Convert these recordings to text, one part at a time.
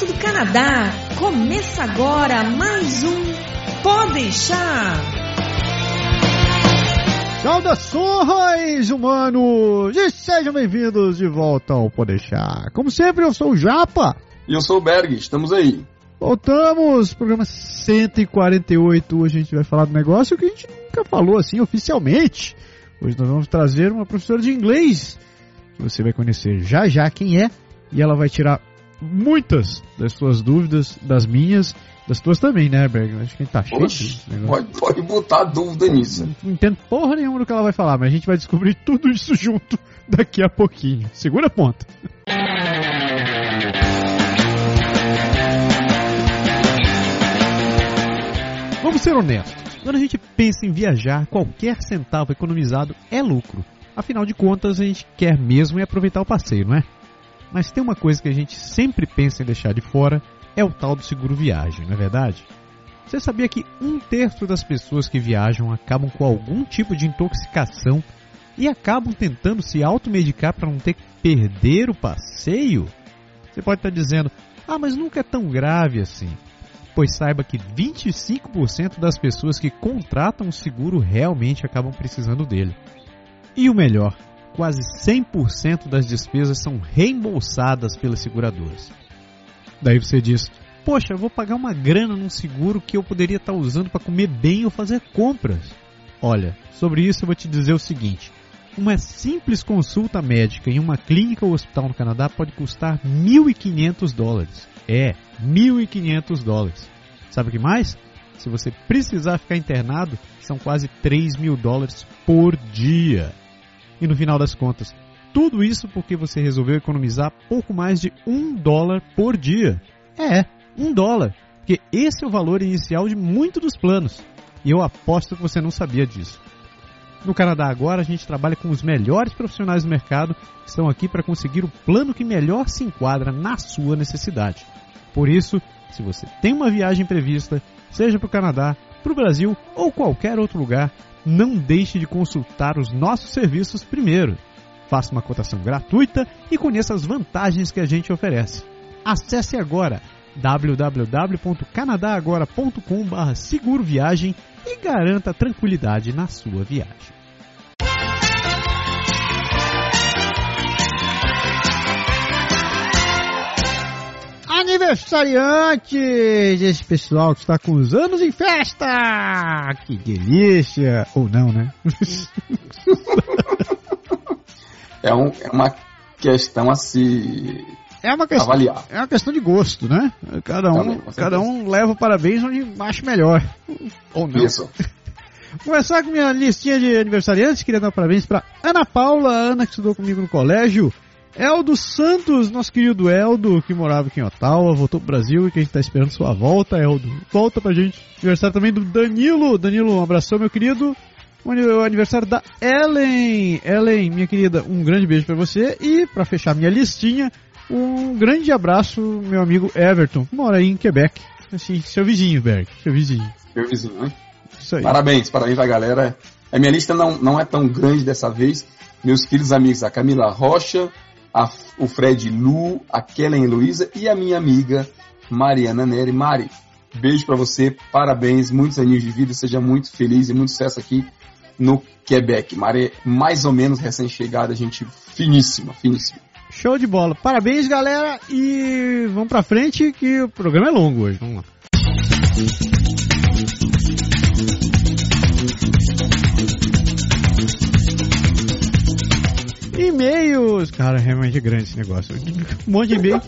direto do Canadá. Começa agora mais um Pode deixar. Saudações, humanos! E sejam bem-vindos de volta ao Pode deixar. Como sempre, eu sou o Japa. E eu sou o Berg, estamos aí. Voltamos, programa 148. Hoje a gente vai falar do negócio que a gente nunca falou assim oficialmente. Hoje nós vamos trazer uma professora de inglês que você vai conhecer já já quem é e ela vai tirar muitas das suas dúvidas, das minhas, das tuas também, né, Berg? Acho que a gente tá cheio Oxi, pode, pode botar dúvida nisso. Não entendo porra nenhuma do que ela vai falar, mas a gente vai descobrir tudo isso junto daqui a pouquinho. Segura a ponta. Vamos ser honestos. Quando a gente pensa em viajar, qualquer centavo economizado é lucro. Afinal de contas, a gente quer mesmo é aproveitar o passeio, não é? Mas tem uma coisa que a gente sempre pensa em deixar de fora, é o tal do seguro viagem, não é verdade? Você sabia que um terço das pessoas que viajam acabam com algum tipo de intoxicação e acabam tentando se automedicar para não ter que perder o passeio? Você pode estar dizendo, ah, mas nunca é tão grave assim. Pois saiba que 25% das pessoas que contratam o seguro realmente acabam precisando dele. E o melhor, quase 100% das despesas são reembolsadas pelas seguradoras. Daí você diz: Poxa, eu vou pagar uma grana num seguro que eu poderia estar usando para comer bem ou fazer compras. Olha, sobre isso eu vou te dizer o seguinte: uma simples consulta médica em uma clínica ou hospital no Canadá pode custar 1.500 dólares. É, 1.500 dólares. Sabe o que mais? Se você precisar ficar internado, são quase 3 mil dólares por dia. E no final das contas, tudo isso porque você resolveu economizar pouco mais de um dólar por dia. É, um dólar. Porque esse é o valor inicial de muitos dos planos. E eu aposto que você não sabia disso. No Canadá agora a gente trabalha com os melhores profissionais do mercado que estão aqui para conseguir o plano que melhor se enquadra na sua necessidade. Por isso, se você tem uma viagem prevista, seja para o Canadá, para o Brasil ou qualquer outro lugar, não deixe de consultar os nossos serviços primeiro. Faça uma cotação gratuita e conheça as vantagens que a gente oferece. Acesse agora www.canadagora.com.br seguro viagem e garanta tranquilidade na sua viagem. Aniversariantes! Esse pessoal que está com os anos em festa! Que delícia! Ou não, né? é, um, é uma questão a se é uma questão, avaliar. É uma questão de gosto, né? Cada um, Também, cada um leva o parabéns onde acha melhor. Ou não. Isso. Começar com minha listinha de aniversariantes. Queria dar parabéns para Ana Paula, Ana que estudou comigo no colégio. Eldo Santos, nosso querido Eldo, que morava aqui em Ottawa, voltou pro Brasil e que a gente tá esperando sua volta, Eldo. Volta pra gente. Aniversário também do Danilo. Danilo, um abração, meu querido. O aniversário da Ellen. Ellen, minha querida, um grande beijo para você. E para fechar minha listinha, um grande abraço, meu amigo Everton, que mora aí em Quebec. Assim, seu vizinho, Berg. Seu vizinho. Seu vizinho, né? Isso aí. Parabéns, parabéns pra galera. A minha lista não, não é tão grande dessa vez. Meus queridos amigos, a Camila Rocha, a, o Fred Lu, a Kellen Luiza e a minha amiga Mariana Neri. Mari, beijo para você, parabéns, muitos aninhos de vida, seja muito feliz e muito sucesso aqui no Quebec. Mari, mais ou menos recém-chegada, gente finíssima, finíssima. Show de bola. Parabéns, galera, e vamos pra frente que o programa é longo hoje. Vamos lá. E-mails. Cara, é realmente grande esse negócio. Um monte de e-mail.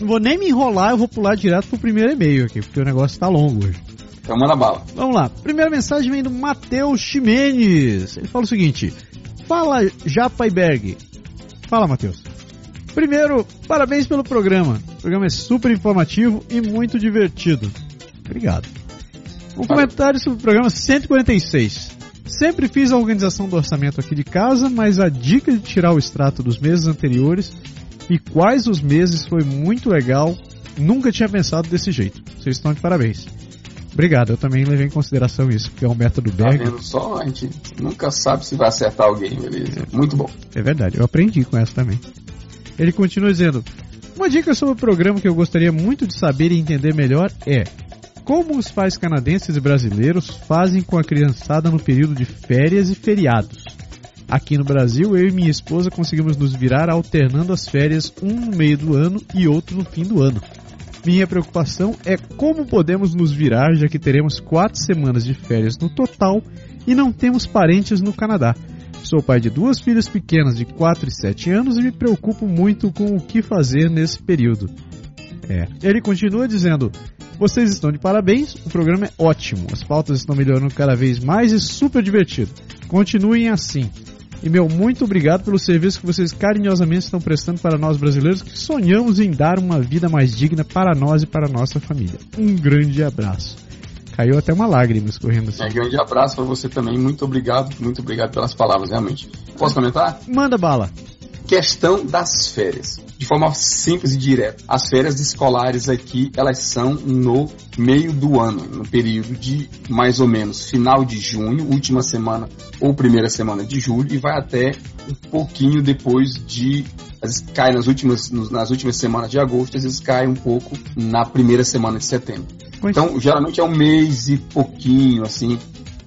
Não vou nem me enrolar, eu vou pular direto pro primeiro e-mail aqui, porque o negócio tá longo hoje. Então manda bala. Vamos lá. Primeira mensagem vem do Matheus Ximenes. Ele fala o seguinte: Fala, Japaiberg. Fala, Matheus. Primeiro, parabéns pelo programa. O programa é super informativo e muito divertido. Obrigado. Um comentário sobre o programa 146. Sempre fiz a organização do orçamento aqui de casa, mas a dica de tirar o extrato dos meses anteriores e quais os meses foi muito legal. Nunca tinha pensado desse jeito. Vocês estão de parabéns. Obrigado, eu também levei em consideração isso, porque é um método Berg. Tá vendo só? A gente nunca sabe se vai acertar alguém, beleza? Muito bom. É verdade, eu aprendi com essa também. Ele continua dizendo: Uma dica sobre o programa que eu gostaria muito de saber e entender melhor é como os pais canadenses e brasileiros fazem com a criançada no período de férias e feriados. Aqui no Brasil, eu e minha esposa conseguimos nos virar alternando as férias, um no meio do ano e outro no fim do ano. Minha preocupação é como podemos nos virar, já que teremos quatro semanas de férias no total e não temos parentes no Canadá. Sou pai de duas filhas pequenas de 4 e 7 anos e me preocupo muito com o que fazer nesse período. É. Ele continua dizendo: Vocês estão de parabéns, o programa é ótimo, as pautas estão melhorando cada vez mais e super divertido. Continuem assim. E meu muito obrigado pelo serviço que vocês carinhosamente estão prestando para nós brasileiros que sonhamos em dar uma vida mais digna para nós e para a nossa família. Um grande abraço. Caiu até uma lágrima escorrendo assim. Um grande abraço para você também. Muito obrigado, muito obrigado pelas palavras, realmente. Posso comentar? Manda bala. Questão das férias de forma simples e direta. As férias escolares aqui, elas são no meio do ano, no período de mais ou menos final de junho, última semana ou primeira semana de julho e vai até um pouquinho depois de às vezes cai nas últimas, nas últimas semanas de agosto, às vezes cai um pouco na primeira semana de setembro. Então, geralmente é um mês e pouquinho, assim,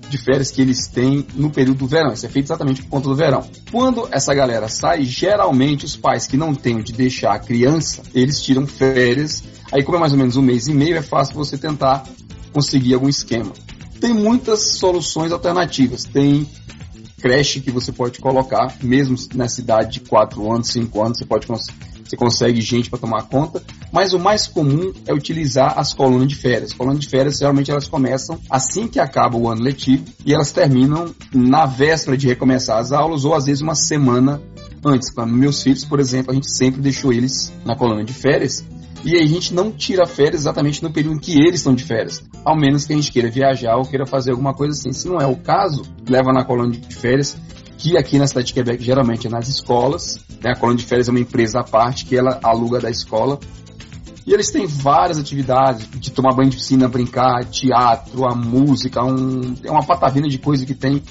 de férias que eles têm no período do verão. Isso é feito exatamente por conta do verão. Quando essa galera sai, geralmente os pais que não têm onde deixar a criança, eles tiram férias. Aí, como é mais ou menos um mês e meio, é fácil você tentar conseguir algum esquema. Tem muitas soluções alternativas. Tem creche que você pode colocar, mesmo na cidade de 4 anos, 5 anos, você pode você consegue gente para tomar conta, mas o mais comum é utilizar as colunas de férias. Colunas de férias geralmente elas começam assim que acaba o ano letivo e elas terminam na véspera de recomeçar as aulas ou às vezes uma semana antes. Para meus filhos, por exemplo, a gente sempre deixou eles na coluna de férias e aí a gente não tira férias exatamente no período em que eles estão de férias. Ao menos que a gente queira viajar ou queira fazer alguma coisa assim. Se não é o caso, leva na colônia de férias que aqui na cidade de Quebec geralmente é nas escolas. Né? A colônia de férias é uma empresa à parte que ela aluga da escola. E eles têm várias atividades, de tomar banho de piscina, brincar, teatro, a música, um, é uma patavina de coisa que tem.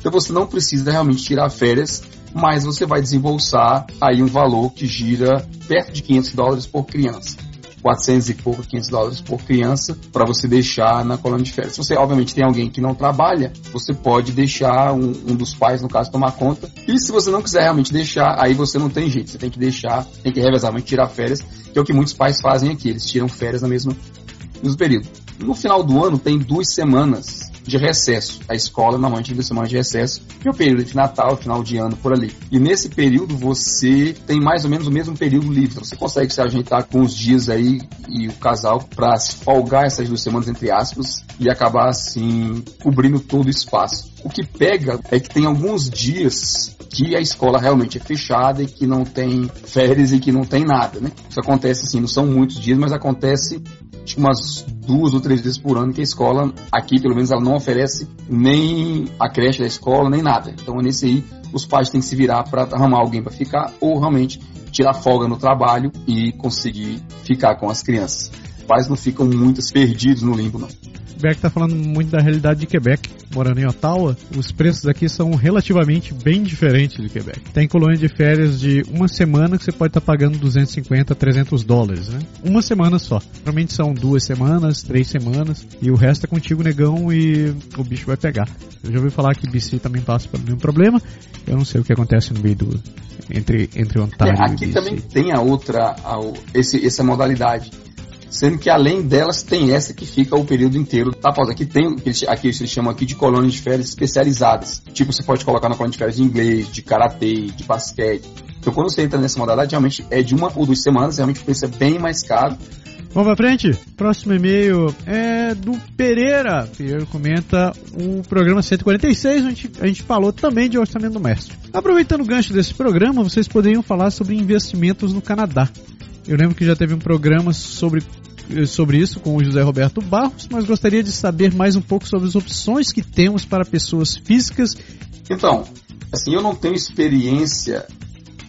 Então você não precisa realmente tirar férias, mas você vai desembolsar aí um valor que gira perto de 500 dólares por criança. 400 e pouco, 500 dólares por criança para você deixar na colônia de férias. Se você, obviamente, tem alguém que não trabalha, você pode deixar um, um, dos pais, no caso, tomar conta. E se você não quiser realmente deixar, aí você não tem jeito. Você tem que deixar, tem que revezadamente tirar férias, que é o que muitos pais fazem aqui. Eles tiram férias no mesmo, no mesmo período. No final do ano, tem duas semanas de recesso. A escola normalmente tem duas semanas de recesso, é o período de Natal, final de ano, por ali. E nesse período você tem mais ou menos o mesmo período livre. Você consegue se ajeitar com os dias aí e o casal para folgar essas duas semanas, entre aspas, e acabar assim cobrindo todo o espaço. O que pega é que tem alguns dias que a escola realmente é fechada e que não tem férias e que não tem nada, né? Isso acontece assim, não são muitos dias, mas acontece que umas duas ou três vezes por ano que a escola, aqui pelo menos, ela não oferece nem a creche da escola, nem nada. Então, nesse aí, os pais têm que se virar para arrumar alguém para ficar ou realmente tirar folga no trabalho e conseguir ficar com as crianças. Os pais não ficam muito perdidos no limbo, não. Beck está falando muito da realidade de Quebec. Morando em Ottawa, os preços aqui são relativamente bem diferentes de Quebec. Tem colônia de férias de uma semana que você pode estar tá pagando 250, 300 dólares, né? Uma semana só. Normalmente são duas semanas, três semanas, e o resto é contigo, negão, e o bicho vai pegar. Eu já ouvi falar que BC também passa pelo mesmo problema. Eu não sei o que acontece no meio do. entre, entre Ontário é, aqui e BC. Aqui também tem a outra, a, esse, essa modalidade sendo que além delas tem essa que fica o período inteiro da pausa. Aqui tem, aqui eles chamam aqui de colônias de férias especializadas. Tipo, você pode colocar na colônia de férias de inglês, de karatê, de basquete. Então quando você entra nessa modalidade, realmente é de uma ou duas semanas, realmente o preço é bem mais caro. Vamos pra frente? Próximo e-mail é do Pereira. Pereira comenta o programa 146, onde a gente falou também de orçamento do mestre. Aproveitando o gancho desse programa, vocês poderiam falar sobre investimentos no Canadá. Eu lembro que já teve um programa sobre sobre isso com o José Roberto Barros, mas gostaria de saber mais um pouco sobre as opções que temos para pessoas físicas. Então, assim, eu não tenho experiência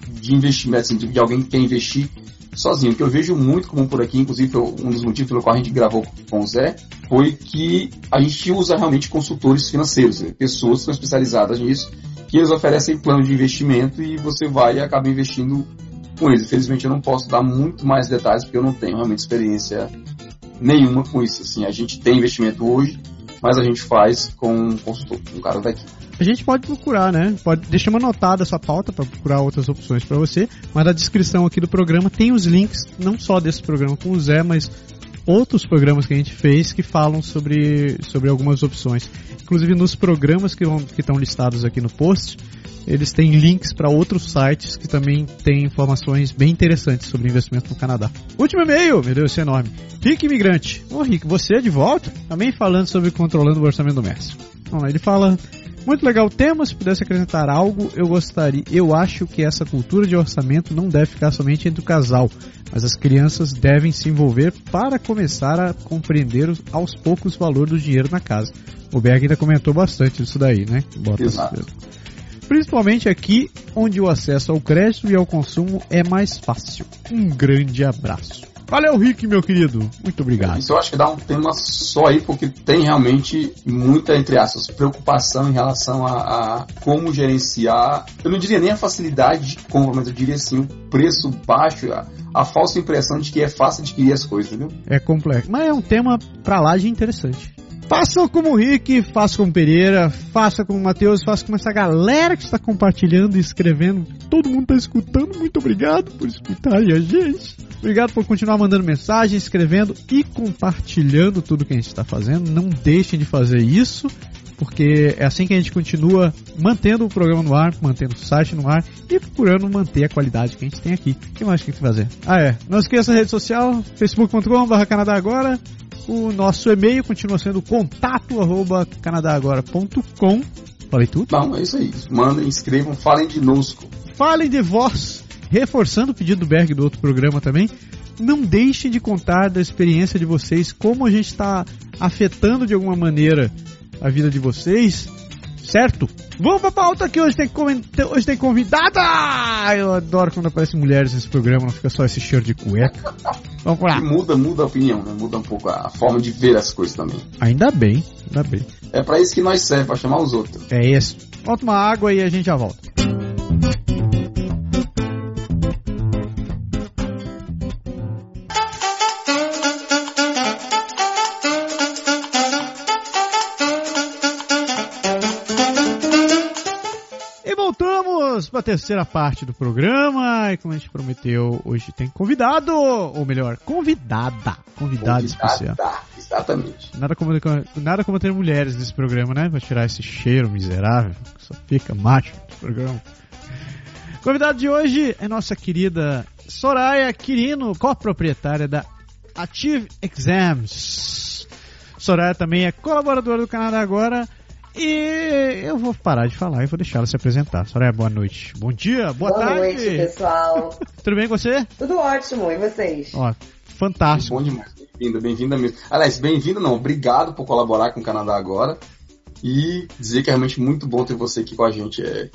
de investimento, assim, de alguém que quer investir sozinho. O que eu vejo muito comum por aqui, inclusive um dos motivos pelo qual a gente gravou com o Zé, foi que a gente usa realmente consultores financeiros, né? pessoas que estão especializadas nisso, que eles oferecem plano de investimento e você vai e acaba investindo com eles. Infelizmente eu não posso dar muito mais detalhes porque eu não tenho realmente experiência nenhuma com isso. Assim, a gente tem investimento hoje, mas a gente faz com um consultor, um cara daqui. A gente pode procurar, né? Pode deixar uma anotada essa pauta para procurar outras opções para você, mas na descrição aqui do programa tem os links, não só desse programa com o Zé, mas outros programas que a gente fez que falam sobre, sobre algumas opções. Inclusive nos programas que, vão, que estão listados aqui no post, eles têm links para outros sites que também têm informações bem interessantes sobre investimento no Canadá. Último e-mail, meu Deus, esse é enorme. Rick Imigrante. Ô Rick, você é de volta? Também falando sobre controlando o orçamento doméstico. Bom, ele fala muito legal o tema, se pudesse acrescentar algo, eu gostaria. Eu acho que essa cultura de orçamento não deve ficar somente entre o casal, mas as crianças devem se envolver para começar a compreender aos poucos o valor do dinheiro na casa. O Berg ainda comentou bastante isso daí, né? Bota Exato. Principalmente aqui, onde o acesso ao crédito e ao consumo é mais fácil. Um grande abraço. Valeu, Rick, meu querido. Muito obrigado. Isso eu acho que dá um tema só aí, porque tem realmente muita, entre aspas, preocupação em relação a, a como gerenciar. Eu não diria nem a facilidade de compra, mas eu diria assim, o preço baixo, a, a falsa impressão de que é fácil adquirir as coisas, entendeu? É complexo. Mas é um tema pra lá de interessante. Façam como o Rick, façam como o Pereira, faça como o Matheus, faça como essa galera que está compartilhando e escrevendo. Todo mundo está escutando. Muito obrigado por escutarem a gente. Obrigado por continuar mandando mensagem, escrevendo e compartilhando tudo que a gente está fazendo. Não deixem de fazer isso, porque é assim que a gente continua mantendo o programa no ar, mantendo o site no ar e procurando manter a qualidade que a gente tem aqui. O que mais tem que fazer? Ah, é. Não esqueça a rede social, facebook.com.br Canadá Agora. O nosso e-mail continua sendo contato arroba canadagora.com. Falei tudo? Não, é isso aí. Mandem, inscrevam, falem de nosco. Falem de vós reforçando o pedido do Berg do outro programa também, não deixem de contar da experiência de vocês, como a gente está afetando de alguma maneira a vida de vocês, certo? Vamos pra pauta que hoje tem, hoje tem convidada! Eu adoro quando aparecem mulheres nesse programa, não fica só esse cheiro de cueca. Vamos lá. muda, muda a opinião, né? Muda um pouco a forma de ver as coisas também. Ainda bem, ainda bem. É para isso que nós serve, para chamar os outros. É isso. Volta uma água e a gente já volta. Para a terceira parte do programa. E como a gente prometeu, hoje tem convidado, ou melhor, convidada. Convidada, especial. Exatamente. Nada como, nada como ter mulheres nesse programa, né? Pra tirar esse cheiro miserável que só fica macho no programa. Convidado de hoje é nossa querida Soraya Quirino, coproprietária da Ative Exams. Soraya também é colaboradora do Canadá Agora e eu vou parar de falar e vou deixar ela se apresentar. Soraya, boa noite. Bom dia, boa, boa tarde. Boa noite, pessoal. Tudo bem com você? Tudo ótimo, e vocês? Ó, fantástico. Bom demais. Bem-vinda, bem-vinda mesmo. Aliás, bem-vindo não, obrigado por colaborar com o Canadá agora. E dizer que é realmente muito bom ter você aqui com a gente. É...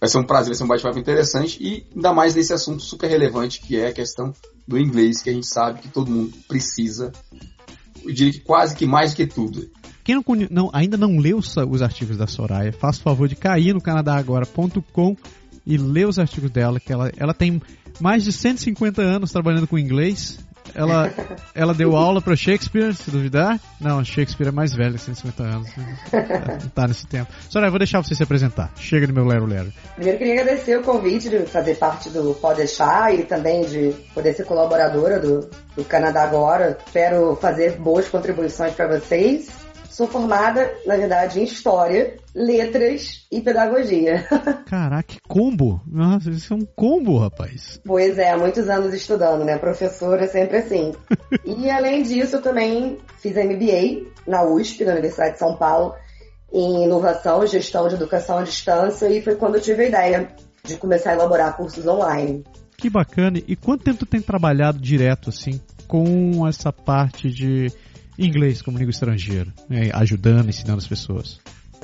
Vai ser um prazer, vai ser um bate-papo interessante e ainda mais nesse assunto super relevante que é a questão do inglês, que a gente sabe que todo mundo precisa. Eu diria que quase que mais do que tudo. Quem não, não, ainda não leu os, os artigos da Soraya, faça o favor de cair no canadagora.com e ler os artigos dela, que ela, ela tem mais de 150 anos trabalhando com inglês. Ela, ela deu aula para Shakespeare, se duvidar. Não, Shakespeare é mais velho, 150 anos. Não tá nesse tempo. Soraya, vou deixar você se apresentar. Chega no meu Lero Lero. Primeiro queria agradecer o convite de fazer parte do Pode Deixar e também de poder ser colaboradora do, do Canadá Agora. Espero fazer boas contribuições para vocês. Sou formada, na verdade, em História, Letras e Pedagogia. Caraca, que combo! Nossa, isso é um combo, rapaz. Pois é, há muitos anos estudando, né? Professora sempre assim. e além disso, eu também fiz MBA na USP, na Universidade de São Paulo, em inovação, gestão de educação à distância, e foi quando eu tive a ideia de começar a elaborar cursos online. Que bacana! E quanto tempo tu tem trabalhado direto, assim, com essa parte de inglês como língua estrangeira, né, ajudando, ensinando as pessoas?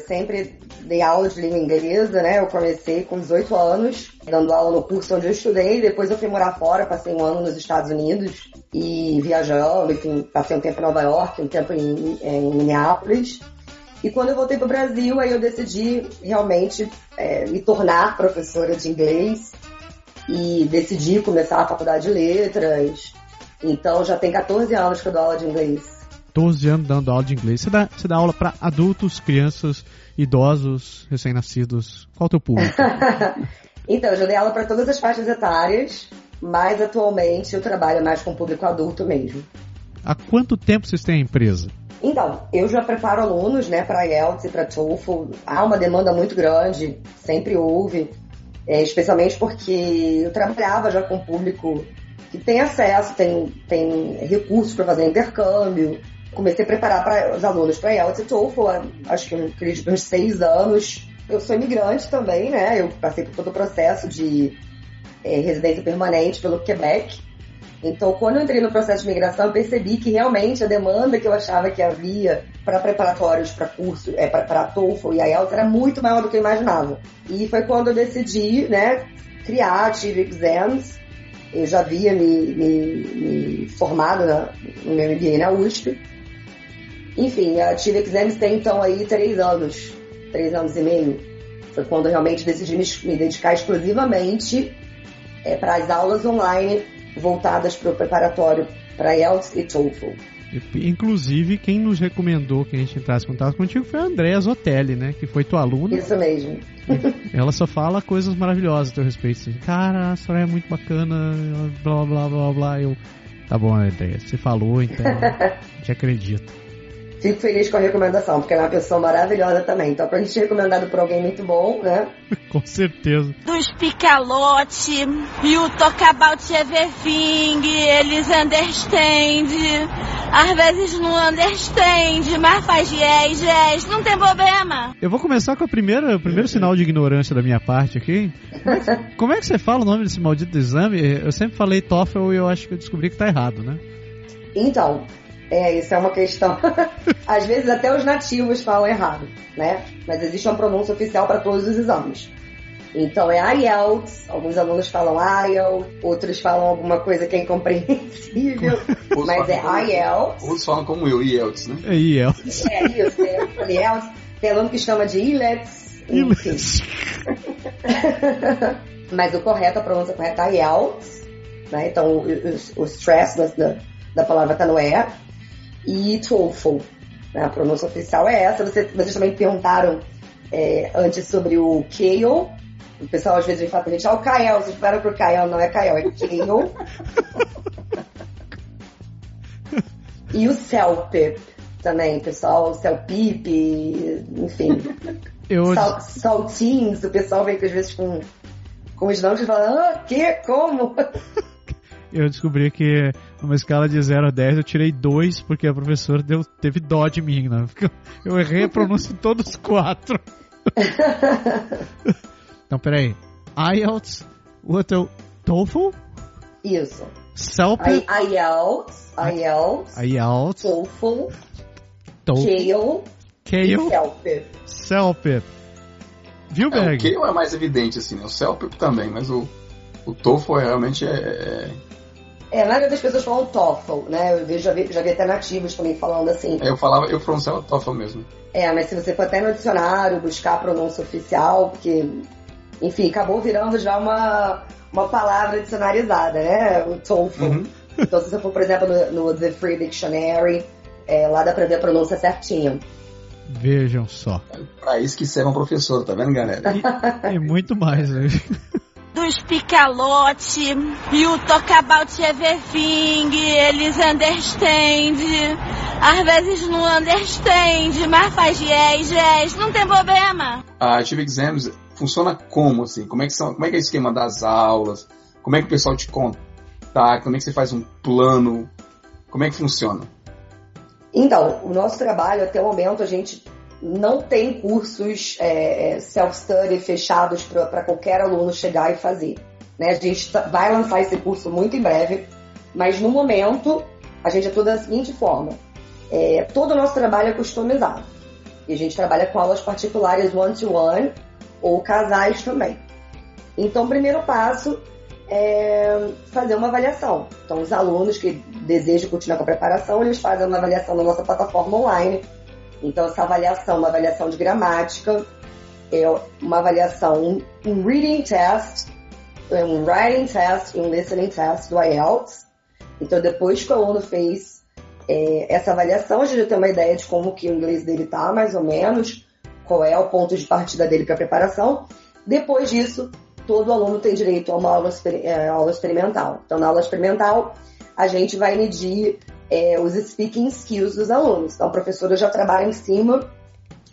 Sempre dei aula de língua inglesa, né? Eu comecei com 18 anos, dando aula no curso onde eu estudei. Depois eu fui morar fora, passei um ano nos Estados Unidos e viajando. Enfim, passei um tempo em Nova York, um tempo em, em Minneapolis. E quando eu voltei para o Brasil, aí eu decidi realmente é, me tornar professora de inglês e decidi começar a faculdade de letras. Então já tem 14 anos que eu dou aula de inglês. 14 anos dando aula de inglês. Você dá, você dá aula para adultos, crianças, idosos, recém-nascidos. Qual é o teu público? então, eu já dei aula para todas as faixas etárias, mas atualmente eu trabalho mais com o público adulto mesmo. Há quanto tempo vocês têm a empresa? Então, eu já preparo alunos né, para IELTS e para TOEFL. Há uma demanda muito grande, sempre houve, é, especialmente porque eu trabalhava já com público que tem acesso, tem, tem recursos para fazer intercâmbio. Comecei a preparar para os alunos para IELTS e TOEFL, acho que acredito uns seis anos. Eu sou imigrante também, né? Eu passei por todo o processo de é, residência permanente pelo Quebec. Então, quando eu entrei no processo de migração, eu percebi que realmente a demanda que eu achava que havia para preparatórios para curso, é, para TOEFL e IELTS era muito maior do que eu imaginava. E foi quando eu decidi, né, criar Ative Exams. Eu já havia me, me, me formado na, no meu MBA na USP. Enfim, a Exams tem então aí três anos, três anos e meio. Foi quando eu realmente decidi me, dedicar exclusivamente é, para as aulas online voltadas para o preparatório para IELTS e TOEFL. Inclusive, quem nos recomendou que a gente entrasse em contato contigo foi a Andréa Zotelli, né? Que foi tua aluna. Isso mesmo. Ela só fala coisas maravilhosas a teu respeito. Cara, a Soraya é muito bacana, blá blá blá blá. Eu, tá bom, Andréa, você falou, então te acredito. Fico feliz com a recomendação, porque ela é uma pessoa maravilhosa também. Então, pra gente ser recomendado por alguém muito bom, né? com certeza. Do Spicalote, you talk about everything, eles understand. Às vezes não understand, mas faz yes, yes, não tem problema. Eu vou começar com a primeira, o primeiro sinal de ignorância da minha parte aqui. Como é, que, como é que você fala o nome desse maldito exame? Eu sempre falei TOEFL e eu acho que eu descobri que tá errado, né? Então, é, isso é uma questão. Às vezes até os nativos falam errado, né? Mas existe uma pronúncia oficial para todos os exames. Então é IELTS, alguns alunos falam IELTS, outros falam alguma coisa que é incompreensível, mas é IELTS. Outros falam como eu, IELTS, né? É IELTS. É isso, é IELTS. Tem aluno que chama de ILETS, enfim. mas o correto, a pronúncia correta é IELTS, né? Então o, o, o stress da, da palavra está no E e TOEFL. Né? A pronúncia oficial é essa. Vocês, vocês também perguntaram é, antes sobre o Kale. O pessoal às vezes me fala pra gente, ah, o Kael, vocês falaram pro Kael, não é Kael, é Kale. e o Celpip também, pessoal, Celpip, enfim. Eu... Sal, saltins, o pessoal vem às vezes com, com os nomes e fala, ah, que? Como? Eu descobri que numa escala de 0 a 10 eu tirei 2 porque a professora deu, teve dó de mim, né? Porque eu errei a pronúncia em todos os quatro. então, peraí. IELTS, outro TOEFL? Isso. CELP? IELTS, IELTS, IELTS, TOEFL, TOEFL, Kale, CELP. CELP. Viu, Berg? É, o Kale é mais evidente, assim, né? O CELP também, mas o, o TOEFL realmente é, é é, a maioria das pessoas falam TOEFL, né? Eu vejo, já, vi, já vi até nativos também falando assim. Eu falava, eu pronunciava TOEFL mesmo. É, mas se você for até no dicionário buscar a pronúncia oficial, porque, enfim, acabou virando já uma, uma palavra dicionarizada, né? O TOEFL. Uhum. Então, se você for, por exemplo, no, no The Free Dictionary, é, lá dá pra ver a pronúncia certinha. Vejam só. É pra isso que será um professor, tá vendo, galera? E, e muito mais, né? Do Spicalote, you talk about everything, eles understand. Às vezes não understand, mas faz yes, yes, não tem problema. A Ative Exams funciona como, assim? Como é que, são, como é que é o esquema das aulas? Como é que o pessoal te contacta? Como é que você faz um plano? Como é que funciona? Então, o nosso trabalho, até o momento, a gente não tem cursos é, é self-study fechados para qualquer aluno chegar e fazer. Né? A gente tá, vai lançar esse curso muito em breve, mas no momento a gente atua da seguinte forma: é, todo o nosso trabalho é customizado. E a gente trabalha com aulas particulares one-to-one -one, ou casais também. Então, o primeiro passo é fazer uma avaliação. Então, os alunos que desejam continuar com a preparação, eles fazem uma avaliação na nossa plataforma online então, essa avaliação, uma avaliação de gramática, é uma avaliação, um, reading test, um writing test e um listening test do IELTS. Então, depois que o aluno fez é, essa avaliação, a gente tem uma ideia de como que o inglês dele tá, mais ou menos, qual é o ponto de partida dele para a preparação. Depois disso, todo aluno tem direito a uma aula, é, aula experimental. Então, na aula experimental, a gente vai medir é, os speaking skills dos alunos. Então, a professora já trabalha em cima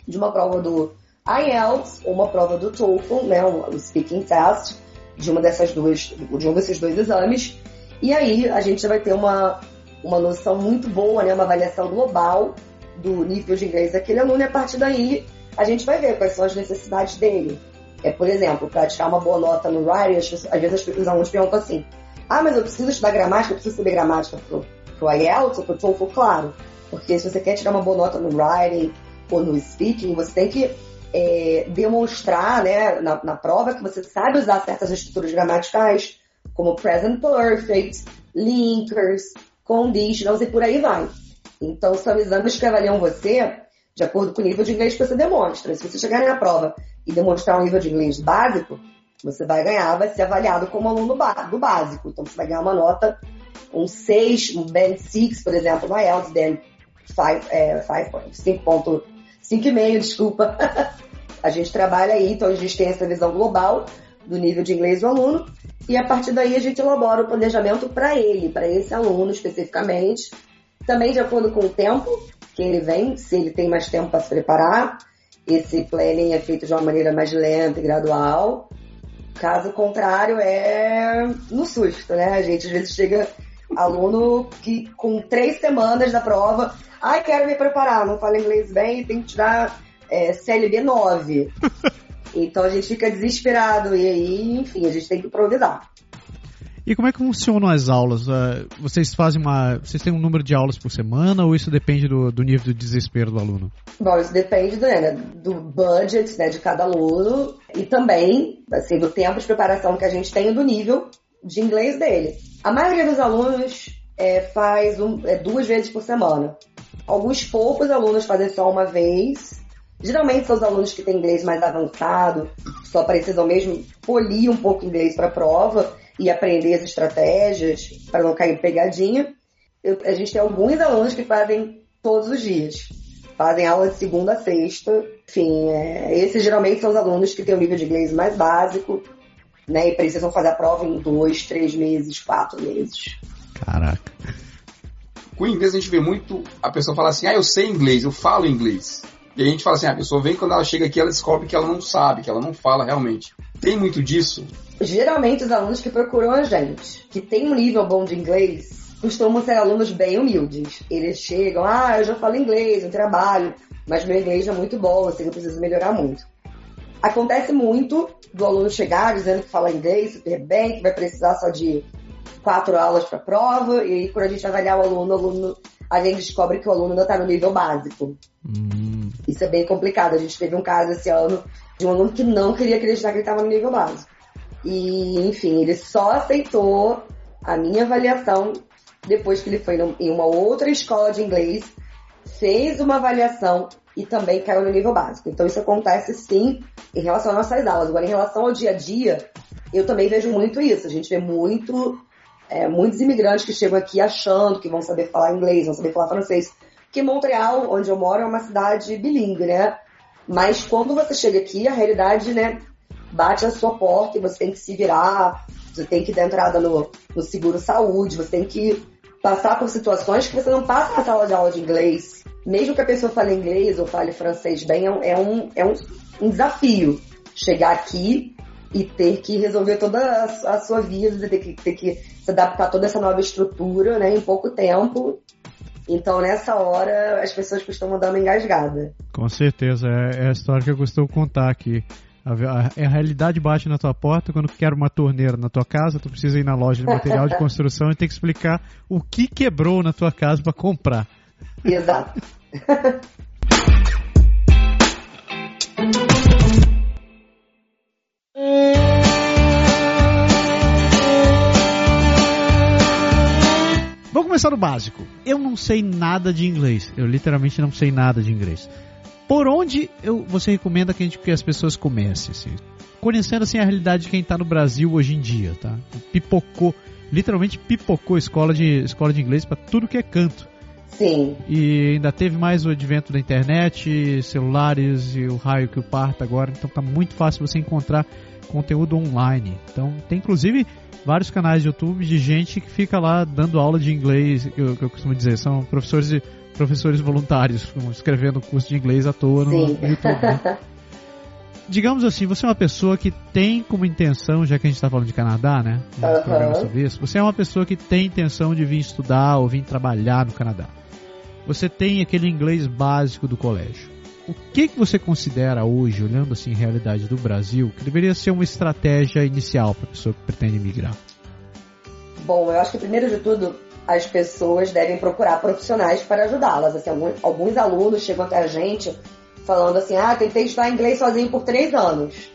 de uma prova do IELTS ou uma prova do TOEFL, né, o speaking test, de uma dessas duas, de um desses dois exames. E aí a gente já vai ter uma, uma noção muito boa, né, uma avaliação global do nível de inglês daquele aluno e a partir daí a gente vai ver quais são as necessidades dele. É, por exemplo, para tirar uma boa nota no writing, às vezes os alunos perguntam assim: ah, mas eu preciso estudar gramática, eu preciso saber gramática pro, pro IELTS ou pro TOEFL? Claro, porque se você quer tirar uma boa nota no writing ou no speaking, você tem que é, demonstrar né, na, na, prova que você sabe usar certas estruturas gramaticais, como present perfect, linkers, conditionals e por aí vai. Então, são exames que avaliam você de acordo com o nível de inglês que você demonstra. Se você chegar na prova e demonstrar um nível de inglês básico, você vai ganhar, vai ser avaliado como aluno do básico. Então, você vai ganhar uma nota, um 6, um Band 6, por exemplo, no IELTS, Band 5, é, 5.5, desculpa. a gente trabalha aí, então a gente tem essa visão global do nível de inglês do aluno, e a partir daí a gente elabora o planejamento para ele, para esse aluno especificamente, também de acordo com o tempo que ele vem, se ele tem mais tempo para se preparar. Esse planning é feito de uma maneira mais lenta e gradual. Caso contrário, é no susto, né? A gente às vezes chega aluno que com três semanas da prova, ai, quero me preparar, não falo inglês bem, tem que tirar é, CLB 9. então a gente fica desesperado e aí, enfim, a gente tem que improvisar. E como é que funcionam as aulas? Uh, vocês fazem uma. Vocês têm um número de aulas por semana ou isso depende do, do nível de desespero do aluno? Bom, isso depende do, né, do budget né, de cada aluno e também assim, do tempo de preparação que a gente tem e do nível de inglês dele. A maioria dos alunos é, faz um, é, duas vezes por semana. Alguns poucos alunos fazem só uma vez. Geralmente são os alunos que têm inglês mais avançado, só precisam mesmo polir um pouco inglês para a prova e aprender as estratégias para não cair em pegadinha. Eu, a gente tem alguns alunos que fazem todos os dias. Fazem aula de segunda a sexta. Enfim, é, esses geralmente são os alunos que têm um nível de inglês mais básico, né? E precisam fazer a prova em dois, três meses, quatro meses. Caraca. Com o inglês a gente vê muito a pessoa falar assim, ah, eu sei inglês, eu falo inglês. E a gente fala assim, ah, a pessoa vem quando ela chega aqui, ela descobre que ela não sabe, que ela não fala realmente. Tem muito disso? Geralmente os alunos que procuram a gente, que tem um nível bom de inglês, costumam ser alunos bem humildes. Eles chegam, ah, eu já falo inglês, eu trabalho, mas meu inglês é muito bom, assim, eu preciso melhorar muito. Acontece muito do aluno chegar dizendo que fala inglês super bem, que vai precisar só de quatro aulas para prova, e aí quando a gente avaliar o aluno, o aluno a gente descobre que o aluno ainda está no nível básico. Hum. Isso é bem complicado. A gente teve um caso esse ano de um aluno que não queria acreditar que ele estava no nível básico. E, enfim, ele só aceitou a minha avaliação depois que ele foi em uma outra escola de inglês, fez uma avaliação e também caiu no nível básico. Então isso acontece sim em relação às nossas aulas. Agora, em relação ao dia a dia, eu também vejo muito isso. A gente vê muito, é, muitos imigrantes que chegam aqui achando que vão saber falar inglês, vão saber falar francês. Porque Montreal, onde eu moro, é uma cidade bilíngue, né? Mas quando você chega aqui, a realidade, né, bate a sua porta e você tem que se virar, você tem que dar entrada no, no seguro saúde, você tem que passar por situações que você não passa na sala de aula de inglês. Mesmo que a pessoa fale inglês ou fale francês bem, é um, é um, um desafio chegar aqui e ter que resolver toda a, a sua vida, ter que, ter que se adaptar a toda essa nova estrutura né, em pouco tempo. Então, nessa hora, as pessoas costumam dar uma engasgada. Com certeza, é, é a história que eu costumo contar aqui. A, a, realidade bate na tua porta quando quer uma torneira na tua casa, tu precisa ir na loja de material de construção e tem que explicar o que quebrou na tua casa para comprar. Exato. Vamos começar do básico. Eu não sei nada de inglês. Eu literalmente não sei nada de inglês. Por onde eu, você recomenda que, a gente, que as pessoas comecem? Assim? Conhecendo assim, a realidade de quem está no Brasil hoje em dia, tá? Pipocou, literalmente pipocou escola de, escola de inglês para tudo que é canto. Sim. E ainda teve mais o advento da internet, celulares e o raio que o parta agora, então tá muito fácil você encontrar conteúdo online. Então tem inclusive vários canais de YouTube de gente que fica lá dando aula de inglês, que eu, que eu costumo dizer, são professores e professores voluntários escrevendo curso de inglês à toa no, YouTube. Né? Digamos assim, você é uma pessoa que tem como intenção, já que a gente está falando de Canadá, né? Uhum. sobre isso, você é uma pessoa que tem intenção de vir estudar ou vir trabalhar no Canadá. Você tem aquele inglês básico do colégio. O que, que você considera hoje, olhando assim a realidade do Brasil, que deveria ser uma estratégia inicial para a pessoa que pretende migrar? Bom, eu acho que primeiro de tudo, as pessoas devem procurar profissionais para ajudá-las. Assim, alguns, alguns, alunos chegam até a gente falando assim: ah, tentei estudar inglês sozinho por três anos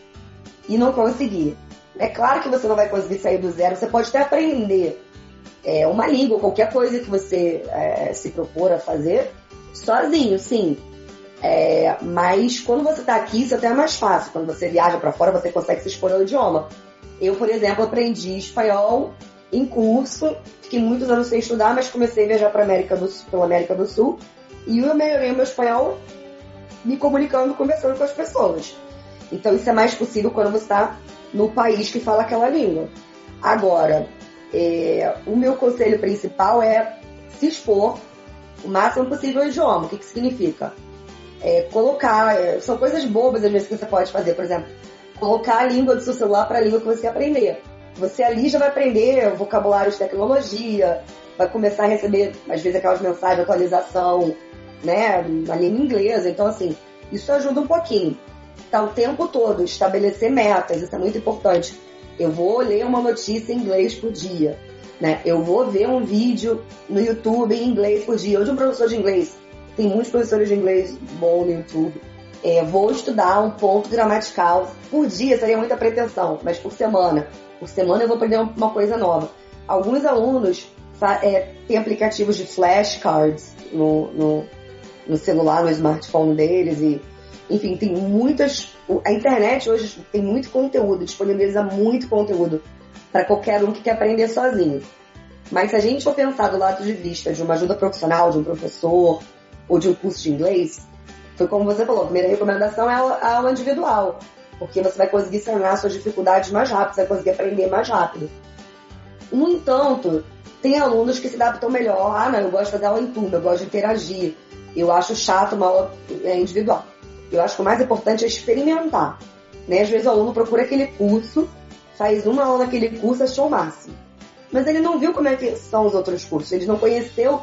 e não consegui. É claro que você não vai conseguir sair do zero, você pode até aprender é, uma língua, qualquer coisa que você é, se propor a fazer sozinho, sim. É, mas quando você está aqui, isso até é mais fácil. Quando você viaja para fora, você consegue se expor ao idioma. Eu, por exemplo, aprendi espanhol em curso, fiquei muitos anos sem estudar, mas comecei a viajar para América do Sul, pela América do Sul e eu melhorei meu espanhol me comunicando, conversando com as pessoas. Então isso é mais possível quando você está no país que fala aquela língua. Agora, é, o meu conselho principal é se expor o máximo possível ao idioma. O que, que significa? É, colocar, é, são coisas bobas às vezes que você pode fazer, por exemplo, colocar a língua do seu celular para a língua que você aprender. Você ali já vai aprender vocabulário de tecnologia, vai começar a receber, às vezes, aquelas mensagens de atualização, né, na língua inglesa. Então, assim, isso ajuda um pouquinho. Tá o tempo todo, estabelecer metas, isso é muito importante. Eu vou ler uma notícia em inglês por dia, né? Eu vou ver um vídeo no YouTube em inglês por dia. Hoje um professor de inglês, tem muitos professores de inglês bom no YouTube. É, vou estudar um ponto gramatical por dia, seria muita pretensão, mas por semana. Por semana eu vou aprender uma coisa nova. Alguns alunos é, têm aplicativos de flashcards no, no, no celular, no smartphone deles e enfim, tem muitas. A internet hoje tem muito conteúdo, disponibiliza muito conteúdo para qualquer um que quer aprender sozinho. Mas se a gente for pensar do lado de vista de uma ajuda profissional, de um professor ou de um curso de inglês, foi como você falou, a primeira recomendação é a aula individual porque você vai conseguir sanar suas dificuldades mais rápido, você vai conseguir aprender mais rápido. No entanto, tem alunos que se adaptam melhor. Ah, não, eu gosto de fazer aula em turma, eu gosto de interagir. Eu acho chato uma aula é, individual. Eu acho que o mais importante é experimentar. Né? Às vezes o aluno procura aquele curso, faz uma aula naquele curso, achou o máximo. Mas ele não viu como é que são os outros cursos, ele não conheceu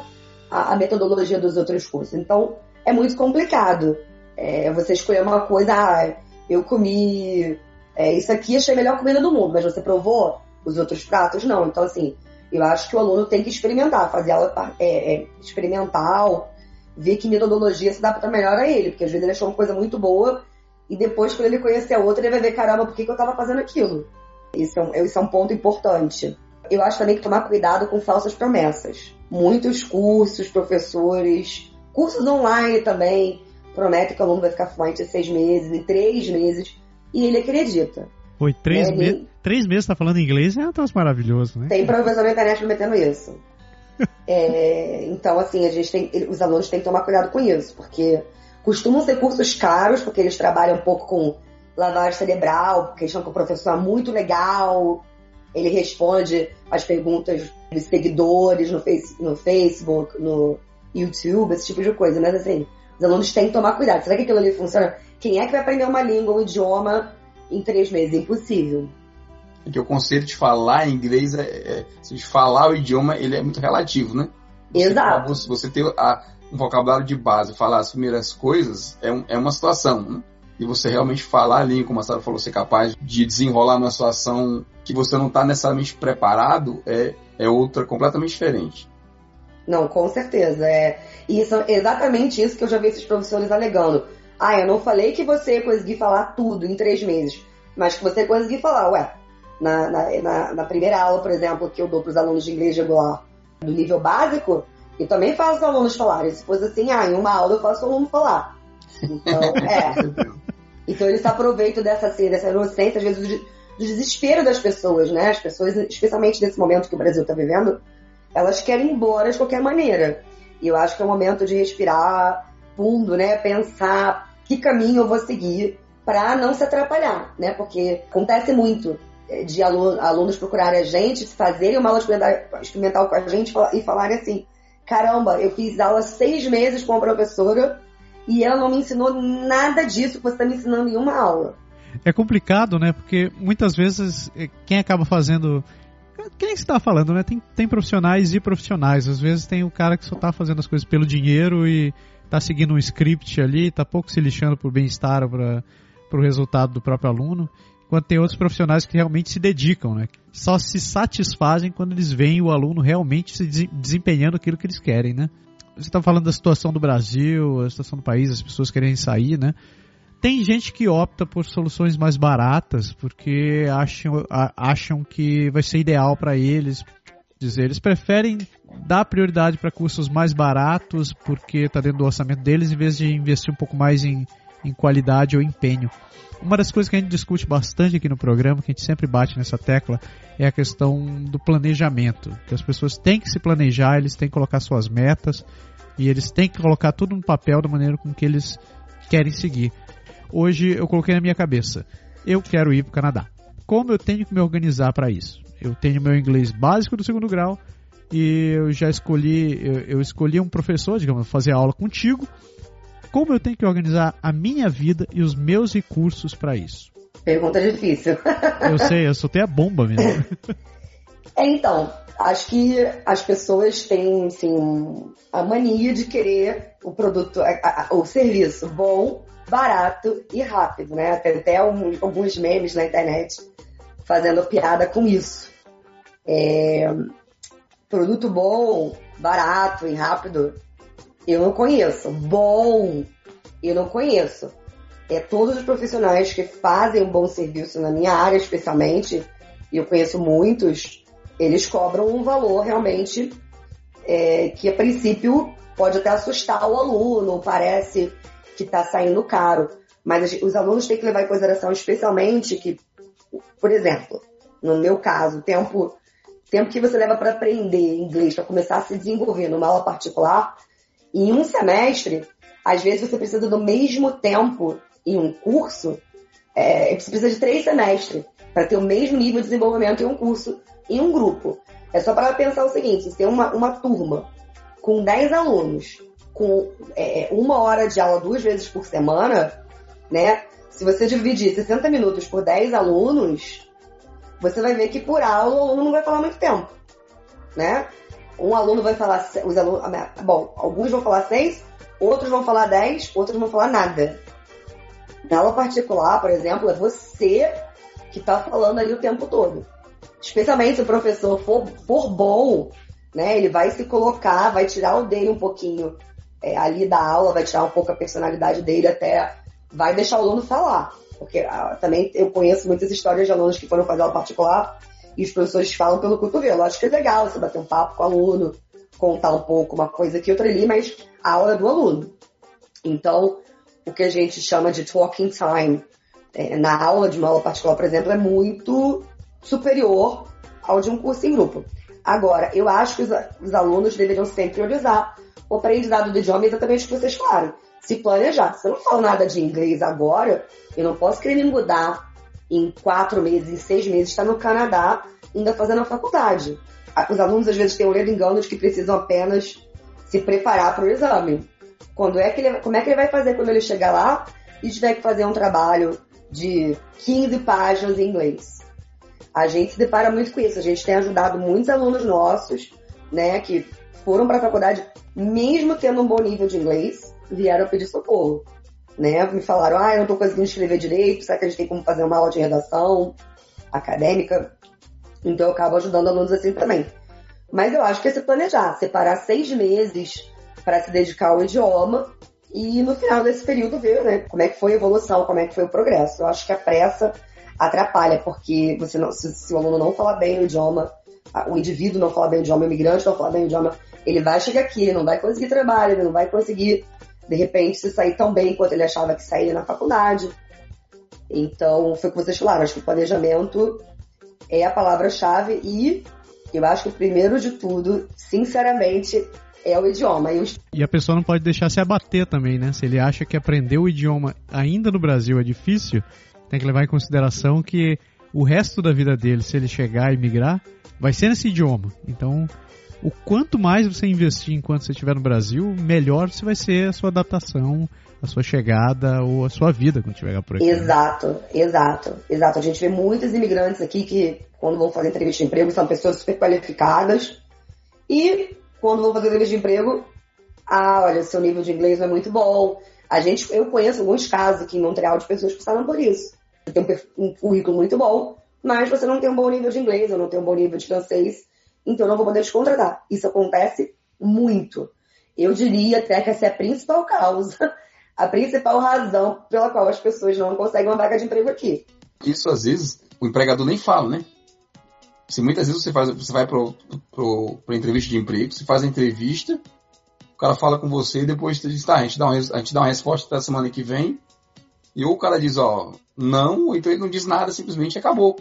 a, a metodologia dos outros cursos. Então, é muito complicado. É, você escolher uma coisa, ah, eu comi é, isso aqui, achei a melhor comida do mundo, mas você provou os outros pratos? Não. Então, assim, eu acho que o aluno tem que experimentar, fazer aula é, é, experimental, ver que metodologia se adapta melhor a ele, porque às vezes ele achou uma coisa muito boa e depois, quando ele conhecer a outra, ele vai ver, caramba, por que, que eu estava fazendo aquilo? Isso é, um, isso é um ponto importante. Eu acho também que tomar cuidado com falsas promessas. Muitos cursos, professores, cursos online também, promete que o aluno vai ficar fluente em seis meses, em três meses, e ele acredita. Oi, três, me três meses tá falando inglês é um troço maravilhoso, né? Tem professor na internet prometendo isso. é, então, assim, a gente tem, os alunos têm que tomar cuidado com isso, porque costumam ser cursos caros, porque eles trabalham um pouco com lavagem cerebral, porque acham que o professor é muito legal, ele responde as perguntas dos seguidores no, face, no Facebook, no YouTube, esse tipo de coisa, mas assim, os alunos têm que tomar cuidado. Será que aquilo ali funciona? Quem é que vai aprender uma língua, um idioma em três meses? Impossível. É que o conceito de falar inglês é, é de falar o idioma, ele é muito relativo, né? Você, Exato. Você, você ter a, um vocabulário de base, falar as primeiras coisas, é, um, é uma situação, né? E você realmente falar a língua, como a Sara falou, ser capaz de desenrolar uma situação que você não está necessariamente preparado, é, é outra completamente diferente. Não, com certeza. É, e isso, é exatamente isso que eu já vi esses professores alegando. Ah, eu não falei que você ia conseguir falar tudo em três meses, mas que você conseguir falar, ué, na, na, na, na primeira aula, por exemplo, que eu dou para os alunos de inglês regular do nível básico, eu também faço os alunos falarem. Se fosse assim, ah, em uma aula eu faço o aluno falar. Então, é. Então eles aproveitam dessa, assim, dessa inocência, às vezes, do, do desespero das pessoas, né? As pessoas, especialmente nesse momento que o Brasil está vivendo, elas querem ir embora de qualquer maneira. E eu acho que é o momento de respirar fundo, né? Pensar que caminho eu vou seguir para não se atrapalhar, né? Porque acontece muito é, de alunos procurarem a gente, fazerem uma aula experimental com a gente e falarem assim: caramba, eu fiz aula seis meses com a professora e ela não me ensinou nada disso que você está me ensinando em uma aula. É complicado, né? Porque muitas vezes é, quem acaba fazendo. Quem você está falando, né? Tem, tem profissionais e profissionais. Às vezes tem o cara que só está fazendo as coisas pelo dinheiro e está seguindo um script ali, está pouco se lixando por bem-estar ou para o resultado do próprio aluno. Enquanto tem outros profissionais que realmente se dedicam, né? Só se satisfazem quando eles veem o aluno realmente se desempenhando aquilo que eles querem, né? Você está falando da situação do Brasil, a situação do país, as pessoas querem sair, né? Tem gente que opta por soluções mais baratas porque acham, acham que vai ser ideal para eles. Dizer, eles preferem dar prioridade para cursos mais baratos porque está dentro do orçamento deles, em vez de investir um pouco mais em, em qualidade ou empenho. Uma das coisas que a gente discute bastante aqui no programa, que a gente sempre bate nessa tecla, é a questão do planejamento. Que as pessoas têm que se planejar, eles têm que colocar suas metas e eles têm que colocar tudo no papel da maneira com que eles querem seguir. Hoje eu coloquei na minha cabeça, eu quero ir para o Canadá. Como eu tenho que me organizar para isso? Eu tenho meu inglês básico do segundo grau e eu já escolhi, eu, eu escolhi um professor, digamos, fazer aula contigo como eu tenho que organizar a minha vida e os meus recursos para isso? Pergunta difícil. eu sei, eu soltei a bomba mesmo. É, então, acho que as pessoas têm, assim, a mania de querer o produto, o serviço bom, barato e rápido, né? Tem até alguns memes na internet fazendo piada com isso. É, produto bom, barato e rápido eu não conheço. Bom, eu não conheço. É todos os profissionais que fazem um bom serviço na minha área, especialmente, e eu conheço muitos, eles cobram um valor realmente é, que a princípio pode até assustar o aluno, parece que está saindo caro. Mas os alunos têm que levar em consideração especialmente que, por exemplo, no meu caso, o tempo, tempo que você leva para aprender inglês, para começar a se desenvolver numa aula particular, em um semestre, às vezes você precisa do mesmo tempo em um curso, é, você precisa de três semestres para ter o mesmo nível de desenvolvimento em um curso, em um grupo. É só para pensar o seguinte: se tem uma, uma turma com 10 alunos, com é, uma hora de aula duas vezes por semana, né? Se você dividir 60 minutos por 10 alunos, você vai ver que por aula o aluno não vai falar muito tempo, né? Um aluno vai falar, os alunos, bom, alguns vão falar seis, outros vão falar dez, outros vão falar nada. Na aula particular, por exemplo, é você que está falando ali o tempo todo. Especialmente se o professor for, for bom, né? Ele vai se colocar, vai tirar o dele um pouquinho é, ali da aula, vai tirar um pouco a personalidade dele, até vai deixar o aluno falar. Porque ah, também eu conheço muitas histórias de alunos que foram fazer aula particular e os professores falam pelo cotovelo. Acho que é legal você bater um papo com o aluno, contar um pouco uma coisa aqui, outra ali, mas a aula é do aluno. Então, o que a gente chama de talking time é, na aula de uma aula particular, por exemplo, é muito superior ao de um curso em grupo. Agora, eu acho que os, os alunos deveriam sempre priorizar o aprendizado do idioma exatamente o que vocês falaram. Se planejar. Se eu não falo nada de inglês agora, eu não posso querer me mudar em quatro meses, em seis meses, está no Canadá ainda fazendo a faculdade. Os alunos às vezes têm o ledo engano de que precisam apenas se preparar para o exame. Quando é que ele, como é que ele vai fazer quando ele chegar lá e tiver que fazer um trabalho de 15 páginas em inglês? A gente se depara muito com isso. A gente tem ajudado muitos alunos nossos, né, que foram para a faculdade, mesmo tendo um bom nível de inglês, vieram pedir socorro né? Me falaram, ah, eu não estou conseguindo escrever direito, será que a gente tem como fazer uma aula de redação acadêmica? Então eu acabo ajudando alunos assim também. Mas eu acho que é se planejar, separar seis meses para se dedicar ao idioma e no final desse período ver né, como é que foi a evolução, como é que foi o progresso. Eu acho que a pressa atrapalha, porque você não, se, se o aluno não falar bem o idioma, o indivíduo não falar bem o idioma, o imigrante não falar bem o idioma, ele vai chegar aqui, ele não vai conseguir trabalho, ele não vai conseguir de repente se sair tão bem quanto ele achava que sairia na faculdade. Então, foi o que vocês falaram, acho que o planejamento é a palavra-chave e eu acho que o primeiro de tudo, sinceramente, é o idioma. E, os... e, a pessoa não pode deixar se abater também, né? Se ele acha que aprender o idioma ainda no Brasil é difícil, tem que levar em consideração que o resto da vida dele, se ele chegar e migrar, vai ser nesse idioma. Então, o quanto mais você investir enquanto você estiver no Brasil, melhor você vai ser a sua adaptação, a sua chegada ou a sua vida quando chegar por aqui. Né? Exato, exato, exato. A gente vê muitos imigrantes aqui que, quando vão fazer entrevista de emprego, são pessoas super qualificadas e, quando vão fazer entrevista de emprego, ah, olha, seu nível de inglês não é muito bom. A gente, eu conheço alguns casos aqui em Montreal de pessoas que passaram por isso. Você tem um currículo muito bom, mas você não tem um bom nível de inglês, ou não tem um bom nível de francês, então eu não vou poder te contratar. Isso acontece muito. Eu diria até que essa é a principal causa, a principal razão pela qual as pessoas não conseguem uma vaga de emprego aqui. Isso às vezes o empregador nem fala, né? Se muitas vezes você, faz, você vai para entrevista de emprego, você faz a entrevista, o cara fala com você e depois diz, tá, a gente dá uma, a gente dá uma resposta da semana que vem, e ou o cara diz, ó, não, ou então ele não diz nada, simplesmente acabou.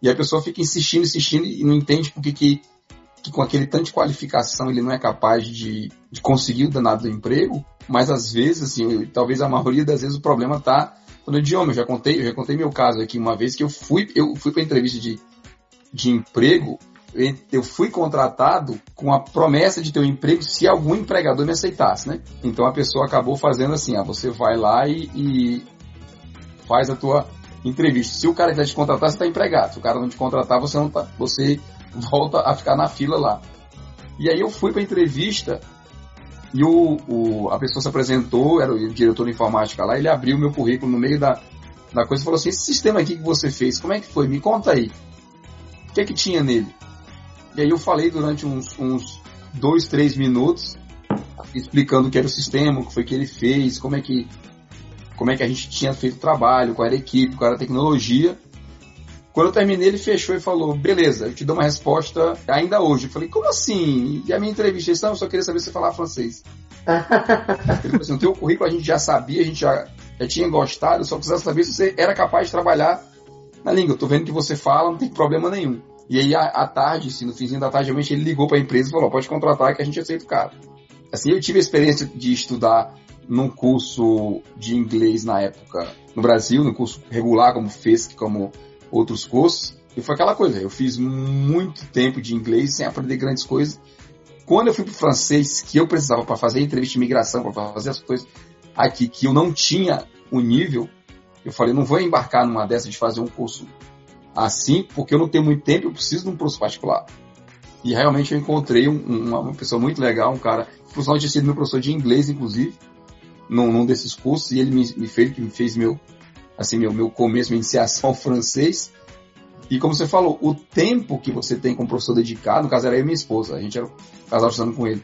E a pessoa fica insistindo, insistindo e não entende porque que, que com aquele tanto de qualificação ele não é capaz de, de conseguir o danado do emprego, mas às vezes, assim, talvez a maioria das vezes o problema está no idioma. Eu já contei, eu já contei meu caso aqui uma vez que eu fui, eu fui para entrevista de, de emprego, eu fui contratado com a promessa de ter um emprego se algum empregador me aceitasse, né? Então a pessoa acabou fazendo assim, ah, você vai lá e, e faz a tua entrevista. Se o cara quiser te contratar, você está empregado. Se o cara não te contratar, você não tá, você volta a ficar na fila lá. E aí eu fui para entrevista e o, o, a pessoa se apresentou, era o diretor de informática lá, ele abriu meu currículo no meio da, da coisa e falou assim, esse sistema aqui que você fez, como é que foi? Me conta aí. O que é que tinha nele? E aí eu falei durante uns, uns dois, três minutos, explicando o que era o sistema, o que foi que ele fez, como é que como é que a gente tinha feito o trabalho, qual era a equipe, qual era a tecnologia. Quando eu terminei, ele fechou e falou: beleza, eu te dou uma resposta ainda hoje. Eu falei: como assim? E a minha entrevista? Ele eu só queria saber se você falava francês. ele falou assim: no teu currículo a gente já sabia, a gente já, já tinha gostado, só precisava saber se você era capaz de trabalhar na língua. Eu tô vendo que você fala, não tem problema nenhum. E aí, à, tarde, assim, no finzinho da tarde, realmente ele ligou para a empresa e falou: pode contratar que a gente aceita o cara. Assim, eu tive a experiência de estudar num curso de inglês na época no Brasil, no curso regular como FESC, como outros cursos. E foi aquela coisa, eu fiz muito tempo de inglês sem aprender grandes coisas. Quando eu fui para o francês, que eu precisava para fazer entrevista de imigração, para fazer as coisas aqui, que eu não tinha o nível, eu falei, não vou embarcar numa dessa de fazer um curso assim, porque eu não tenho muito tempo, eu preciso de um curso particular. E realmente eu encontrei um, uma, pessoa muito legal, um cara, por sinal tinha sido meu professor de inglês, inclusive, num, num desses cursos e ele me, me fez, me fez meu, assim, meu, meu começo, minha iniciação ao francês. E como você falou, o tempo que você tem como professor dedicado, no caso era eu e minha esposa, a gente era casal estudando com ele.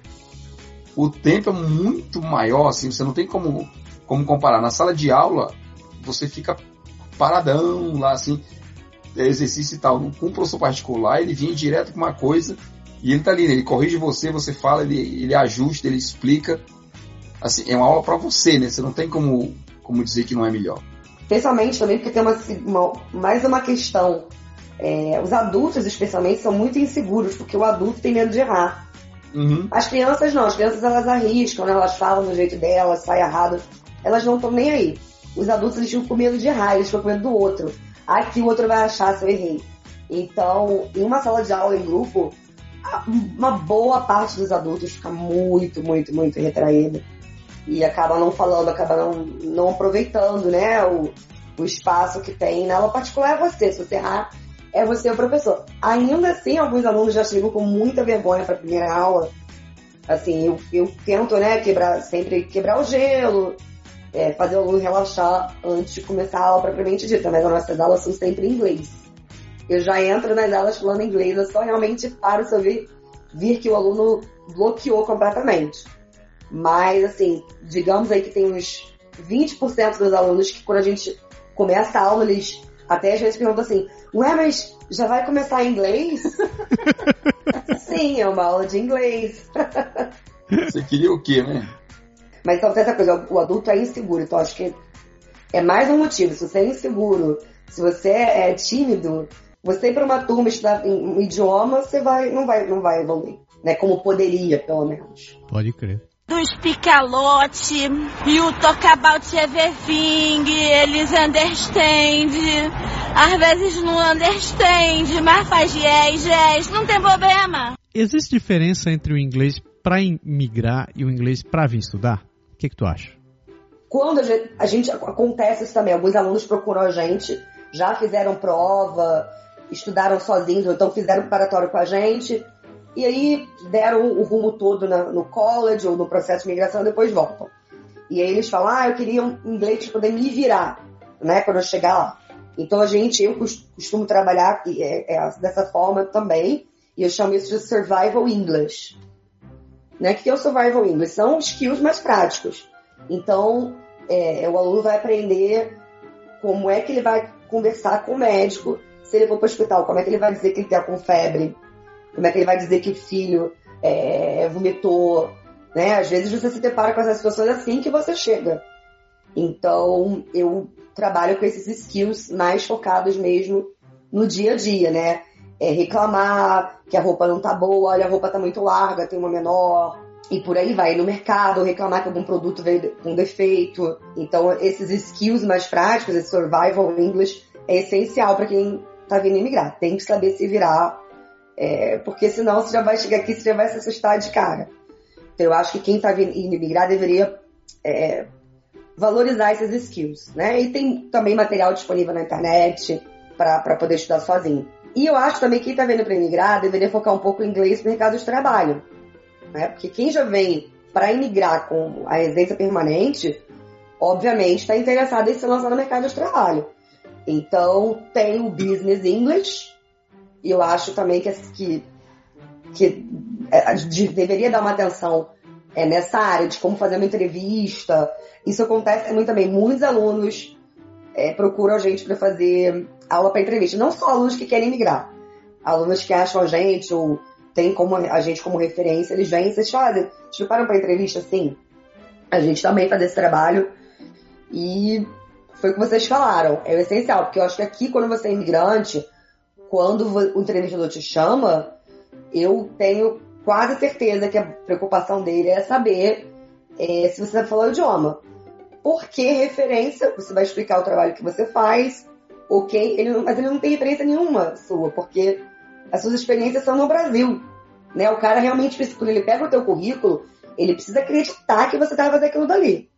O tempo é muito maior, assim, você não tem como, como comparar. Na sala de aula, você fica paradão lá, assim, é exercício e tal. Com um professor particular, ele vinha direto com uma coisa e ele tá ali, ele corrige você, você fala, ele, ele ajusta, ele explica assim, é uma aula para você, né? Você não tem como, como dizer que não é melhor. Especialmente também porque tem uma, uma mais uma questão. É, os adultos, especialmente, são muito inseguros, porque o adulto tem medo de errar. Uhum. As crianças não, as crianças elas arriscam, né? elas falam do jeito delas, sai errado, elas não estão nem aí. Os adultos eles ficam com medo de errar, eles ficam com medo do outro. Ah, que o outro vai achar se eu errei. Então, em uma sala de aula em grupo, uma boa parte dos adultos fica muito, muito, muito retraída e acaba não falando, acaba não, não aproveitando, né, o, o espaço que tem. Na aula particular é você, se você errar, é você o professor. Ainda assim, alguns alunos já chegam com muita vergonha para a primeira aula. Assim, eu, eu tento, né, quebrar, sempre quebrar o gelo, é, fazer o aluno relaxar antes de começar a aula propriamente dita, mas as nossas aulas são sempre em inglês. Eu já entro nas aulas falando inglês, eu só realmente paro se eu vir, vir que o aluno bloqueou completamente. Mas, assim, digamos aí que tem uns 20% dos alunos que quando a gente começa a aula, eles até às vezes perguntam assim, ué, mas já vai começar em inglês? Sim, é uma aula de inglês. Você queria o quê, né? Mas então tem essa coisa, o adulto é inseguro, então acho que é mais um motivo. Se você é inseguro, se você é tímido, você ir para uma turma estudar um idioma, você vai, não vai, não vai evoluir, né? Como poderia, pelo menos. Pode crer. Do speak a lot, you talk about everything, eles understand. Às vezes não understand, mas faz yes, yes, não tem problema. Existe diferença entre o inglês para imigrar e o inglês para vir estudar? O que, que tu acha? Quando a gente, a gente, acontece isso também, alguns alunos procuram a gente, já fizeram prova, estudaram sozinhos, ou então fizeram preparatório com a gente, e aí deram o rumo todo na, no college ou no processo de migração e depois voltam. E aí eles falam, ah, eu queria um inglês para poder me virar, né, quando eu chegar lá. Então a gente, eu costumo trabalhar é, é, dessa forma também, e eu chamo isso de survival English. Né? O que é o survival English? São skills mais práticos. Então, é, o aluno vai aprender como é que ele vai conversar com o médico se ele for para o hospital, como é que ele vai dizer que ele está com febre, como é que ele vai dizer que o filho é, vomitou, né? Às vezes você se depara com essas situações assim que você chega. Então, eu trabalho com esses skills mais focados mesmo no dia a dia, né? É reclamar que a roupa não tá boa, olha, a roupa tá muito larga, tem uma menor, e por aí vai. No mercado, reclamar que algum produto veio com defeito. Então, esses skills mais práticos, esse survival English, é essencial para quem tá vindo imigrar. Tem que saber se virar, é, porque senão você já vai chegar aqui, você já vai se assustar de cara. Então, eu acho que quem tá vindo imigrar deveria é, valorizar esses skills, né? E tem também material disponível na internet para poder estudar sozinho. E eu acho também que quem está vindo para imigrar deveria focar um pouco em inglês no mercado de trabalho. Né? Porque quem já vem para imigrar com a residência permanente, obviamente está interessado em se lançar no mercado de trabalho. Então, tem o Business English, e eu acho também que, que, que é, de, deveria dar uma atenção é, nessa área de como fazer uma entrevista. Isso acontece muito também. Muitos alunos é, procuram a gente para fazer aula para entrevista. Não só alunos que querem migrar, alunos que acham a gente ou tem como a gente como referência, eles vêm e vocês fazem. Vocês preparam para entrevista? Sim. A gente também faz esse trabalho. E foi o que vocês falaram. É o essencial, porque eu acho que aqui, quando você é imigrante, quando o entrevistador te chama, eu tenho quase certeza que a preocupação dele é saber é, se você vai falar o idioma. Por que referência? Você vai explicar o trabalho que você faz, ok? Ele mas ele não tem referência nenhuma sua, porque as suas experiências são no Brasil. Né? O cara realmente, quando ele pega o teu currículo, ele precisa acreditar que você estava fazendo aquilo dali.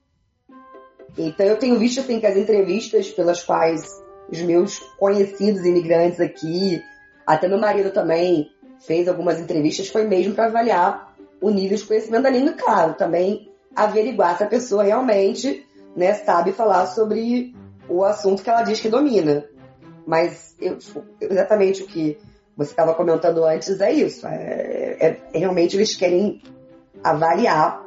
Então eu tenho visto assim que as entrevistas pelas quais os meus conhecidos imigrantes aqui, até meu marido também fez algumas entrevistas, foi mesmo para avaliar o nível de conhecimento da língua, claro, também averiguar se a pessoa realmente né, sabe falar sobre o assunto que ela diz que domina. Mas eu, exatamente o que você estava comentando antes é isso. É, é, é, realmente eles querem avaliar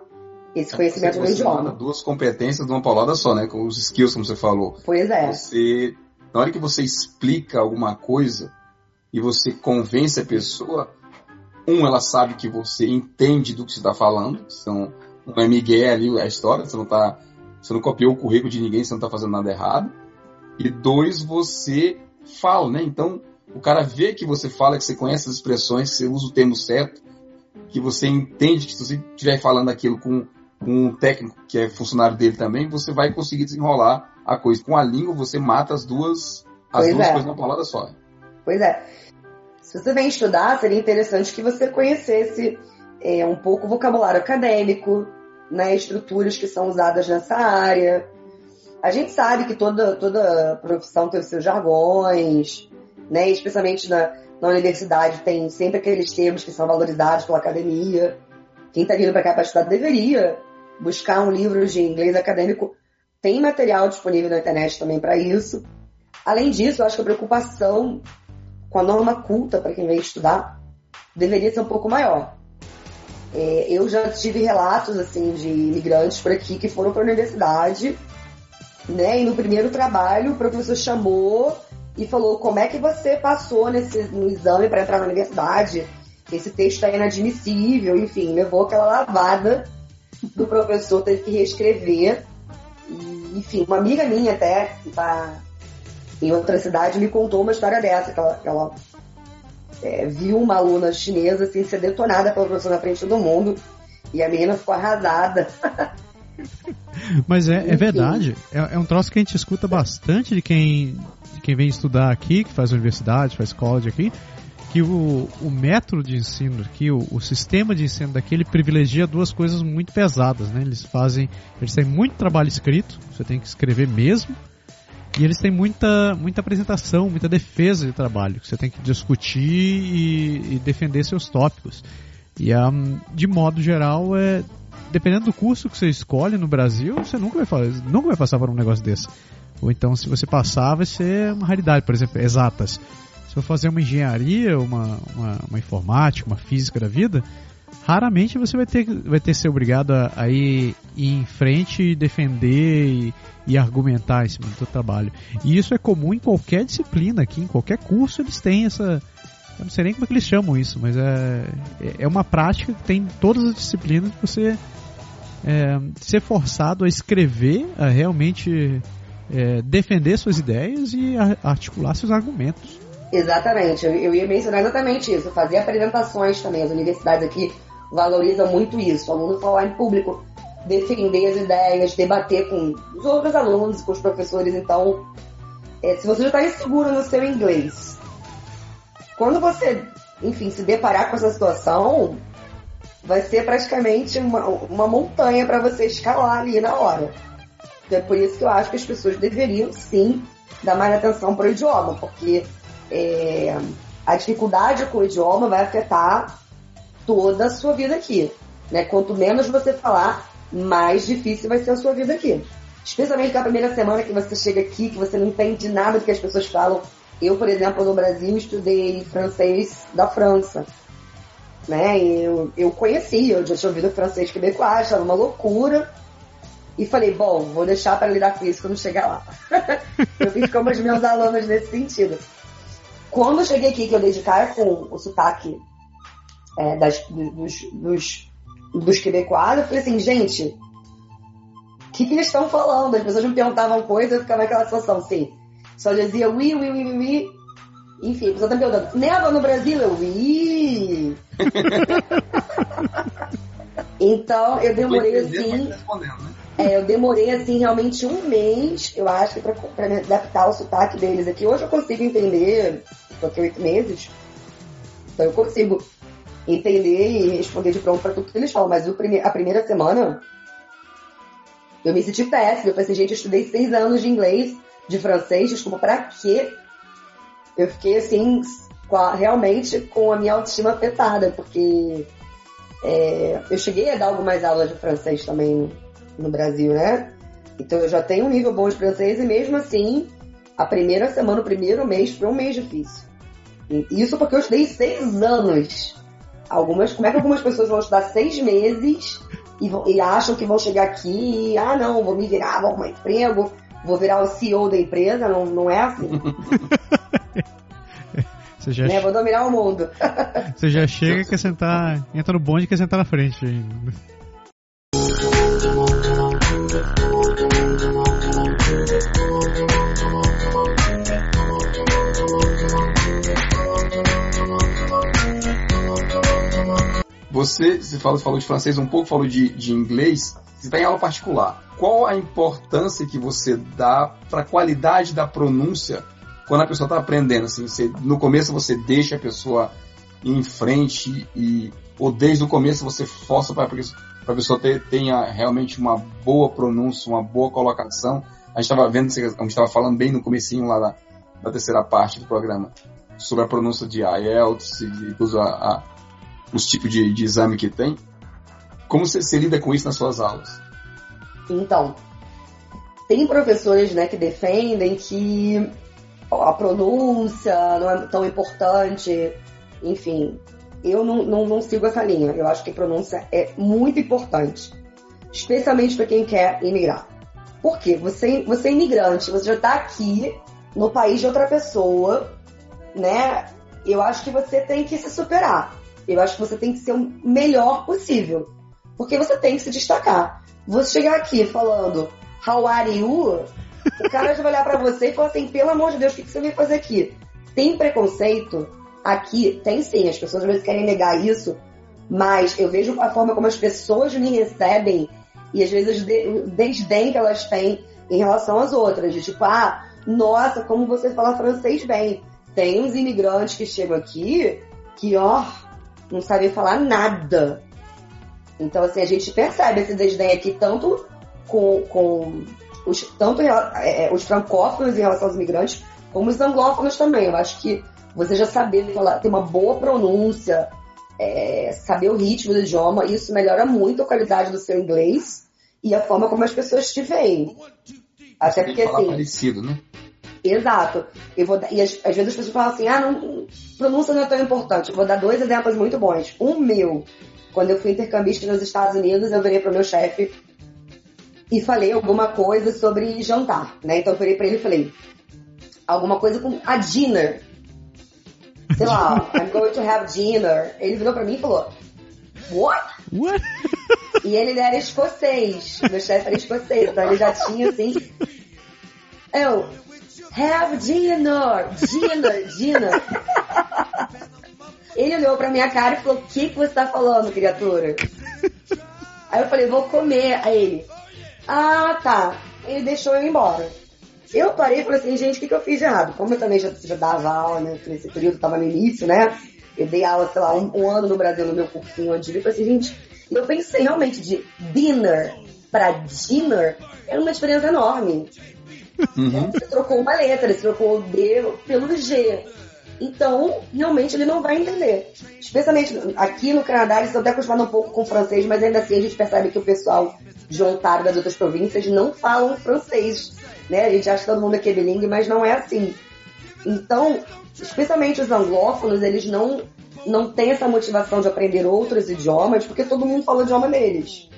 esse conhecimento você, do idioma. duas competências numa paulada só, né? Com os skills, como você falou. Pois é. Você, na hora que você explica alguma coisa e você convence a pessoa, um, ela sabe que você entende do que você está falando. Então, não é Miguel ali a história, você não tá. Você não copiou o currículo de ninguém, você não está fazendo nada errado. E dois, você fala, né? Então, o cara vê que você fala, que você conhece as expressões, que você usa o termo certo, que você entende que se você estiver falando aquilo com, com um técnico que é funcionário dele também, você vai conseguir desenrolar a coisa. Com a língua, você mata as duas, as duas é. coisas numa palavra só. Pois é. Se você vem estudar, seria interessante que você conhecesse é, um pouco o vocabulário acadêmico, né, estruturas que são usadas nessa área. A gente sabe que toda, toda profissão tem os seus jargões, né? Especialmente na, na universidade tem sempre aqueles termos que são valorizados pela academia. Quem está vindo para cá para estudar deveria buscar um livro de inglês acadêmico. Tem material disponível na internet também para isso. Além disso, eu acho que a preocupação com a norma culta para quem vem estudar deveria ser um pouco maior. É, eu já tive relatos assim de imigrantes por aqui que foram para a universidade, né? E no primeiro trabalho o professor chamou e falou como é que você passou nesse, no exame para entrar na universidade. Esse texto é inadmissível, enfim, levou aquela lavada do professor teve que reescrever. E, enfim, uma amiga minha até, que está em outra cidade, me contou uma história dessa, que ela, que ela é, viu uma aluna chinesa assim, ser detonada pela professora na frente do mundo. E a menina ficou arrasada. Mas é, é verdade, é, é, um troço que a gente escuta bastante de quem, de quem vem estudar aqui, que faz universidade, faz college aqui, que o, o método de ensino aqui, o, o sistema de ensino daqui, ele privilegia duas coisas muito pesadas, né? Eles fazem, eles têm muito trabalho escrito, você tem que escrever mesmo, e eles têm muita, muita apresentação, muita defesa de trabalho, que você tem que discutir e, e defender seus tópicos. E um, de modo geral, é, dependendo do curso que você escolhe no Brasil, você nunca vai, fazer, nunca vai passar por um negócio desse. Ou então, se você passar, vai ser uma raridade, por exemplo, exatas. Se eu fazer uma engenharia, uma, uma, uma informática, uma física da vida, raramente você vai ter, vai ter ser obrigado a, a ir, em frente e defender e, e, argumentar em cima do seu trabalho. E isso é comum em qualquer disciplina aqui, em qualquer curso eles têm essa. Eu não sei nem como é que eles chamam isso, mas é, é uma prática que tem em todas as disciplinas de você é, ser forçado a escrever, a realmente é, defender suas ideias e a, articular seus argumentos. Exatamente, eu, ia mencionar exatamente isso, fazer apresentações também. As universidades aqui valorizam muito isso, o aluno falar em público, defender as ideias, debater com os outros alunos, com os professores. Então, é, se você já está inseguro no seu inglês, quando você, enfim, se deparar com essa situação, vai ser praticamente uma, uma montanha para você escalar ali na hora. Então, é por isso que eu acho que as pessoas deveriam sim dar mais atenção para o idioma, porque é, a dificuldade com o idioma vai afetar toda a sua vida aqui. Né? Quanto menos você falar, mais difícil vai ser a sua vida aqui. Especialmente na primeira semana que você chega aqui, que você não entende nada do que as pessoas falam. Eu, por exemplo, no Brasil, estudei francês da França. Né? Eu, eu conhecia, eu já tinha ouvido francês quebecois, estava uma loucura. E falei, bom, vou deixar para lidar com isso quando chegar lá. eu fiz como os meus alunos nesse sentido. Quando eu cheguei aqui, que eu dei de cara com o sotaque é, das, dos, dos, dos quebecois, eu falei assim, gente, o que, que eles estão falando? As pessoas me perguntavam coisas, eu ficava naquela situação assim. Só dizia ui, ui, ui, ui, Enfim, a pessoa tá me perguntando, neva no Brasil? Eu, ui. então, eu demorei assim. Né? É, eu demorei assim realmente um mês, eu acho, pra, pra me adaptar ao sotaque deles aqui. Hoje eu consigo entender, porque oito meses, então eu consigo entender e responder de pronto para tudo que eles falam. Mas prime a primeira semana, eu me senti péssima. Eu falei assim, gente, eu estudei seis anos de inglês, de francês, desculpa, pra quê? Eu fiquei assim, com a, realmente com a minha autoestima afetada, porque é, eu cheguei a dar algumas aulas de francês também no Brasil, né? Então eu já tenho um nível bom de francês e mesmo assim, a primeira semana, o primeiro mês foi um mês difícil. Isso porque eu estudei seis anos. Algumas, como é que algumas pessoas vão estudar seis meses e, vão, e acham que vão chegar aqui e, ah não, vou me virar, vou arrumar emprego, vou virar o CEO da empresa, não, não é assim. Você já né? Vou dominar o mundo. Você já chega e quer sentar, entra no bonde e quer sentar na frente ainda. Você, você falou, falou de francês um pouco, falou de, de inglês. Você está em aula particular. Qual a importância que você dá para a qualidade da pronúncia quando a pessoa está aprendendo? Assim, você, no começo você deixa a pessoa em frente e ou desde o começo você força para a pessoa ter, tenha realmente uma boa pronúncia, uma boa colocação. A gente estava vendo, a gente estava falando bem no comecinho lá da, da, terceira parte do programa sobre a pronúncia de IELTS de usa a, os tipos de, de exame que tem. Como você, você lida com isso nas suas aulas? Então, tem professores né, que defendem que a pronúncia não é tão importante, enfim. Eu não, não, não sigo essa linha. Eu acho que pronúncia é muito importante, especialmente para quem quer imigrar. Por quê? Você, você é imigrante, você já está aqui no país de outra pessoa, né? Eu acho que você tem que se superar. Eu acho que você tem que ser o melhor possível. Porque você tem que se destacar. Você chegar aqui falando How are you? O cara vai olhar pra você e falar assim, pelo amor de Deus, o que, você veio fazer aqui? Tem preconceito? Aqui, tem sim. As pessoas às vezes querem negar isso, mas eu vejo a forma como as pessoas me recebem e às vezes o desdém que elas têm em relação às outras. De tipo, ah, nossa, como você fala francês bem. Tem uns imigrantes que chegam aqui que, ó, não sabem falar nada. Então, assim, a gente percebe esse desdém aqui tanto com, com os, tanto é, é, os francófonos em relação aos imigrantes, como os anglófonos também. Eu acho que você já saber falar, ter uma boa pronúncia, é, saber o ritmo do idioma, isso melhora muito a qualidade do seu inglês e a forma como as pessoas te veem. Até porque assim. Parecido, né? Exato. Eu vou e às, às, vezes as pessoas falam assim, ah, não, pronúncia não é tão importante. Eu vou dar dois exemplos muito bons. Um meu, quando eu fui intercambista nos Estados Unidos, eu virei para o meu chefe e falei alguma coisa sobre jantar, né? Então eu virei para ele e falei alguma coisa com a dinner. Sei lá, I'm going to have dinner. Ele virou para mim e falou, what? What? E ele era escocês. Meu chefe era escocês, então ele já tinha assim. Eu, have dinner, dinner, dinner. Ele olhou pra minha cara e falou: O que, que você tá falando, criatura? Aí eu falei: Vou comer. Aí ele: Ah, tá. Ele deixou eu ir embora. Eu parei e falei assim: Gente, o que, que eu fiz de errado? Como eu também já, já dava aula, né? Nesse período, tava no início, né? Eu dei aula, sei lá, um, um ano no Brasil no meu cursinho antes. Eu falei assim: Gente, eu pensei realmente de dinner para dinner era uma diferença enorme. Uhum. Você trocou uma letra, você trocou o D pelo G. Então, realmente ele não vai entender. Especialmente aqui no Canadá, eles estão até acostumados um pouco com francês, mas ainda assim a gente percebe que o pessoal de Ontário das outras províncias não falam francês. Né? A gente acha que todo mundo é bilingue, mas não é assim. Então, especialmente os anglófonos, eles não, não têm essa motivação de aprender outros idiomas, porque todo mundo fala o idioma deles.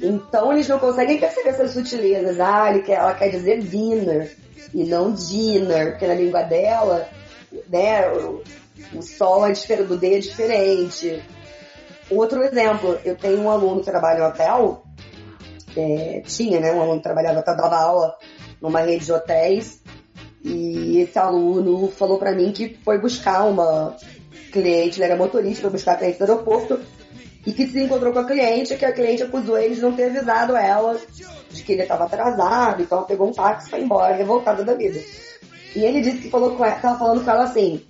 Então eles não conseguem perceber essas sutilezas. Ah, quer, ela quer dizer dinner e não dinner, porque na língua dela, né, o, o sol é diferente, do D é diferente. Outro exemplo, eu tenho um aluno que trabalha em hotel, é, tinha, né, um aluno que trabalhava, dava aula numa rede de hotéis, e esse aluno falou para mim que foi buscar uma cliente, ele era motorista, foi buscar a cliente no aeroporto, e que se encontrou com a cliente, que a cliente acusou ele de não ter avisado ela de que ele estava atrasado, então pegou um táxi e foi embora, revoltada da vida. E ele disse que falou com ela, tava falando com ela assim,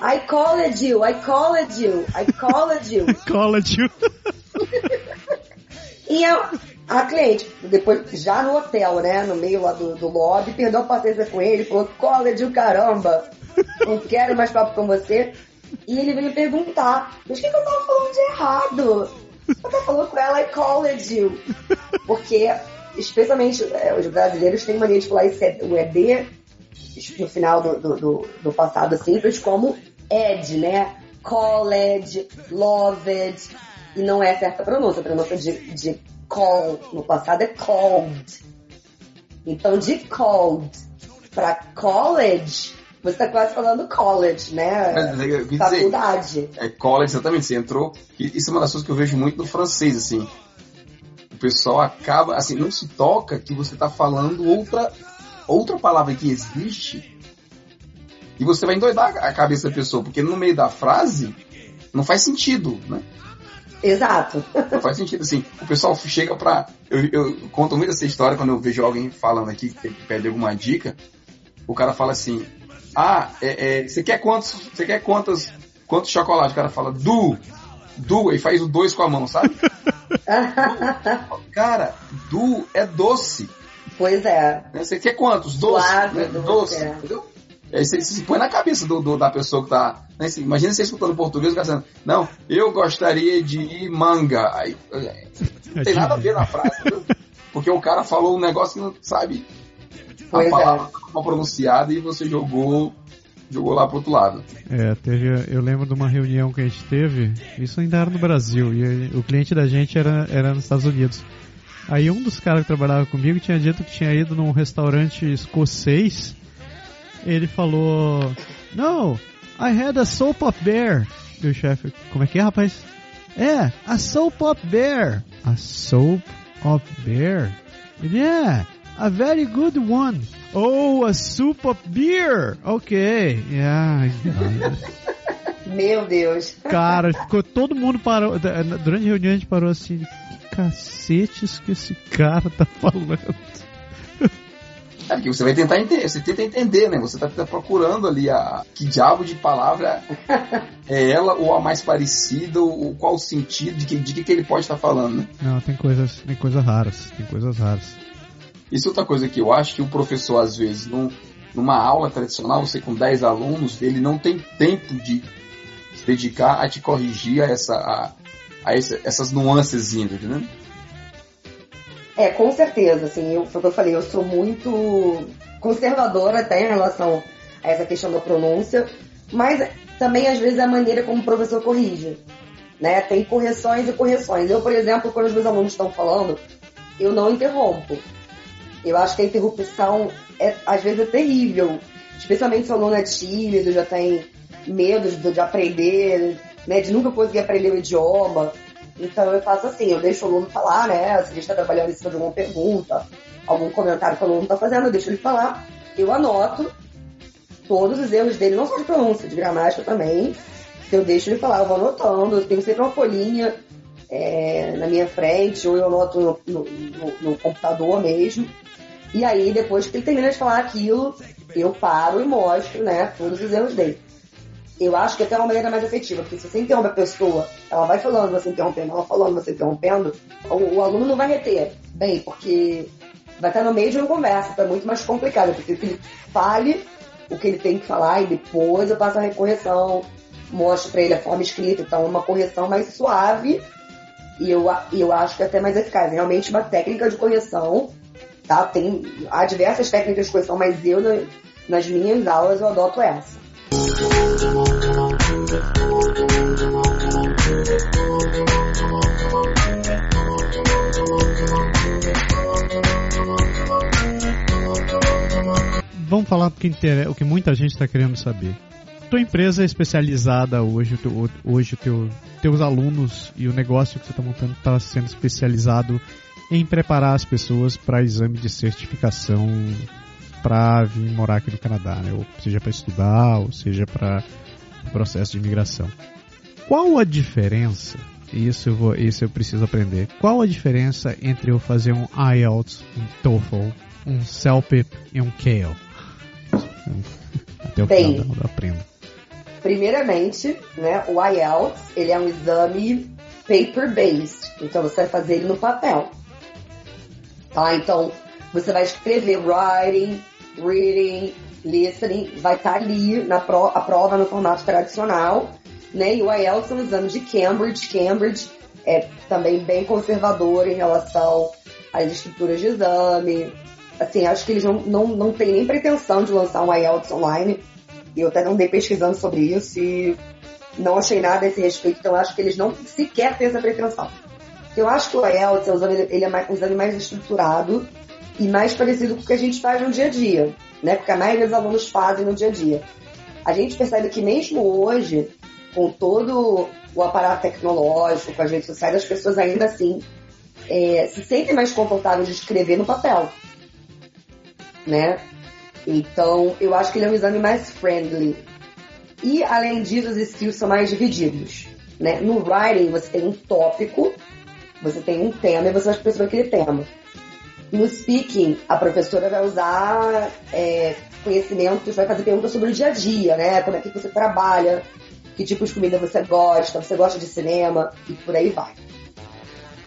I called you, I called you, I called you. called you. e a, a cliente, depois, já no hotel, né, no meio lá do, do lobby, perdeu a paciência com ele, falou, called you, caramba, não quero mais papo com você. E ele veio perguntar, mas o que, que eu tava falando de errado? Eu tava falando com ela, called you. Porque, especialmente, é, os brasileiros têm mania de falar o ED no final do, do, do, do passado simples como ed, né? Called, loved, e não é certa pronúncia. A pronúncia de, de call no passado é called. Então, de called para college você está quase falando college, né? Mas, eu Faculdade. Dizer, é college, exatamente. Você entrou. Isso é uma das coisas que eu vejo muito no francês, assim. O pessoal acaba, assim, não se toca que você está falando outra, outra palavra que existe e você vai endoidar a cabeça da pessoa, porque no meio da frase não faz sentido, né? Exato. Não faz sentido, assim. O pessoal chega pra. Eu, eu conto muito essa história quando eu vejo alguém falando aqui que pede alguma dica. O cara fala assim: ah, é, é, você quer quantos, você quer quantas, quantos chocolates? O cara fala, du, du, e faz o dois com a mão, sabe? cara, du é doce. Pois é. Né, você quer quantos? Doce. Suave, né? Doce. É. Entendeu? Aí você, você se põe na cabeça do, do da pessoa que tá. Né? Imagina você escutando português e dizendo, não, eu gostaria de manga. Aí, não tem nada a ver na frase, entendeu? Porque o cara falou um negócio que não sabe pois a palavra é. mal pronunciada e você jogou jogou lá pro outro lado. É, teve, eu lembro de uma reunião que a gente teve, isso ainda era no Brasil, e o cliente da gente era, era nos Estados Unidos. Aí um dos caras que trabalhava comigo tinha dito que tinha ido num restaurante escocês. Ele falou: No, I had a soap of bear. E o chefe, como é que é, rapaz? É, a soap of bear. A soap of bear? Yeah, a very good one. Oh, a soup of beer. Ok, yeah. Meu Deus. Cara, ficou todo mundo parou. Durante a reunião a gente parou assim. Que cacetes que esse cara tá falando? É que você vai tentar entender, você tenta entender, né? Você tá, tá, procurando ali a que diabo de palavra é ela ou a mais parecida, ou qual o sentido de que, de que ele pode estar tá falando, né? Não, tem coisas, tem coisas raras, tem coisas raras. Isso é outra coisa que eu acho que o professor, às vezes, num, numa aula tradicional, você com 10 alunos, ele não tem tempo de se dedicar a te corrigir a, essa, a, a essa, essas nuances, entendeu? É, com certeza, assim, eu, foi o que eu falei, eu sou muito conservadora até em relação a essa questão da pronúncia, mas também às vezes a maneira como o professor corrige, né? Tem correções e correções. Eu, por exemplo, quando os meus alunos estão falando, eu não interrompo. Eu acho que a interrupção é, às vezes é terrível, especialmente se o aluno é tímido, já tem medo de, de aprender, né? De nunca conseguir aprender o idioma. Então eu faço assim, eu deixo o aluno falar, né? Se ele está trabalhando em cima de alguma pergunta, algum comentário que o aluno está fazendo, eu deixo ele falar. Eu anoto todos os erros dele, não só de pronúncia, de gramática também. Eu deixo ele falar, eu vou anotando, eu tenho sempre uma folhinha é, na minha frente, ou eu anoto no, no, no, no, computador mesmo. E aí, depois que ele termina de falar aquilo, eu paro e mostro, né, todos os erros dele eu acho que até é uma maneira mais efetiva, porque se você interrompe a pessoa, ela vai falando, você interrompendo, ela falando, você interrompendo, o, o aluno não vai reter bem, porque vai estar no meio de uma conversa, tá muito mais complicado, porque que ele fale o que ele tem que falar e depois eu passo a recorreção, mostro para ele a forma escrita, então uma correção mais suave e eu, eu acho que é até mais eficaz. Realmente uma técnica de correção, tá? Tem, há diversas técnicas de correção, mas eu nas minhas aulas eu adoto essa. Vamos falar o que muita gente está querendo saber. Tua empresa é especializada hoje, hoje teu, teus alunos e o negócio que você está montando está sendo especializado em preparar as pessoas para exame de certificação para vir morar aqui no Canadá, né? ou seja para estudar, ou seja para processo de imigração. Qual a diferença? Isso eu, vou, isso eu preciso aprender. Qual a diferença entre eu fazer um IELTS, um TOEFL, um CELPIP e um CALE? Até o Bem, final eu aprendo. Primeiramente, né, o IELTS ele é um exame paper-based, então você vai fazer ele no papel. Tá? Então, você vai escrever writing, reading, listening, vai estar tá ali na pro, a prova no formato tradicional, né? E o IELTS é um exame de Cambridge. Cambridge é também bem conservador em relação às estruturas de exame. Assim, acho que eles não, não, não têm nem pretensão de lançar um IELTS online. Eu até não dei pesquisando sobre isso e não achei nada a esse respeito, então acho que eles não sequer têm essa pretensão. Eu acho que o IELTS é é mais, um exame mais estruturado e mais parecido com o que a gente faz no dia a dia, né? Porque a maioria dos alunos fazem no dia a dia. A gente percebe que mesmo hoje, com todo o aparato tecnológico, com as redes sociais, as pessoas ainda assim é, se sentem mais confortáveis de escrever no papel, né? Então, eu acho que ele é um exame mais friendly. E, além disso, os skills são mais divididos. Né? No writing, você tem um tópico, você tem um tema e você vai escrever aquele tema. No speaking, a professora vai usar é, conhecimentos, vai fazer perguntas sobre o dia a dia, né? Como é que você trabalha, que tipo de comida você gosta, você gosta de cinema e por aí vai.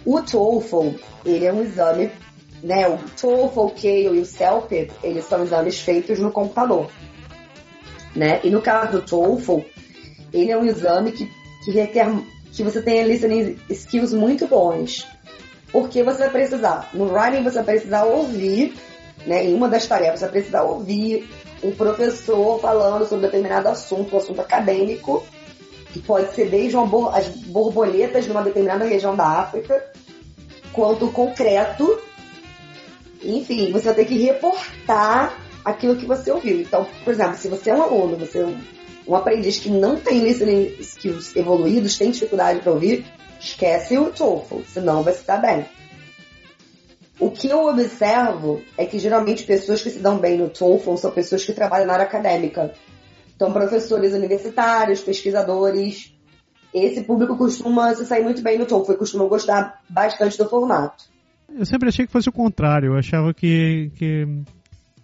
O TOEFL, ele é um exame, né? O TOEFL, o CALE e o CELPIP, eles são exames feitos no computador, né? E no caso do TOEFL, ele é um exame que, que requer que você tenha listening skills muito bons. Porque você vai precisar, no writing você vai precisar ouvir, né, em uma das tarefas você vai precisar ouvir um professor falando sobre determinado assunto, um assunto acadêmico, que pode ser desde bor as borboletas de uma determinada região da África, quanto concreto. Enfim, você vai ter que reportar aquilo que você ouviu. Então, por exemplo, se você é um aluno, você Um aprendiz que não tem listening skills evoluídos, tem dificuldade para ouvir, esquece o TOEFL, senão vai se dar bem. O que eu observo é que geralmente pessoas que se dão bem no TOEFL são pessoas que trabalham na área acadêmica. Então, professores universitários, pesquisadores, esse público costuma se sair muito bem no TOEFL e costuma gostar bastante do formato. Eu sempre achei que fosse o contrário. Eu achava que, que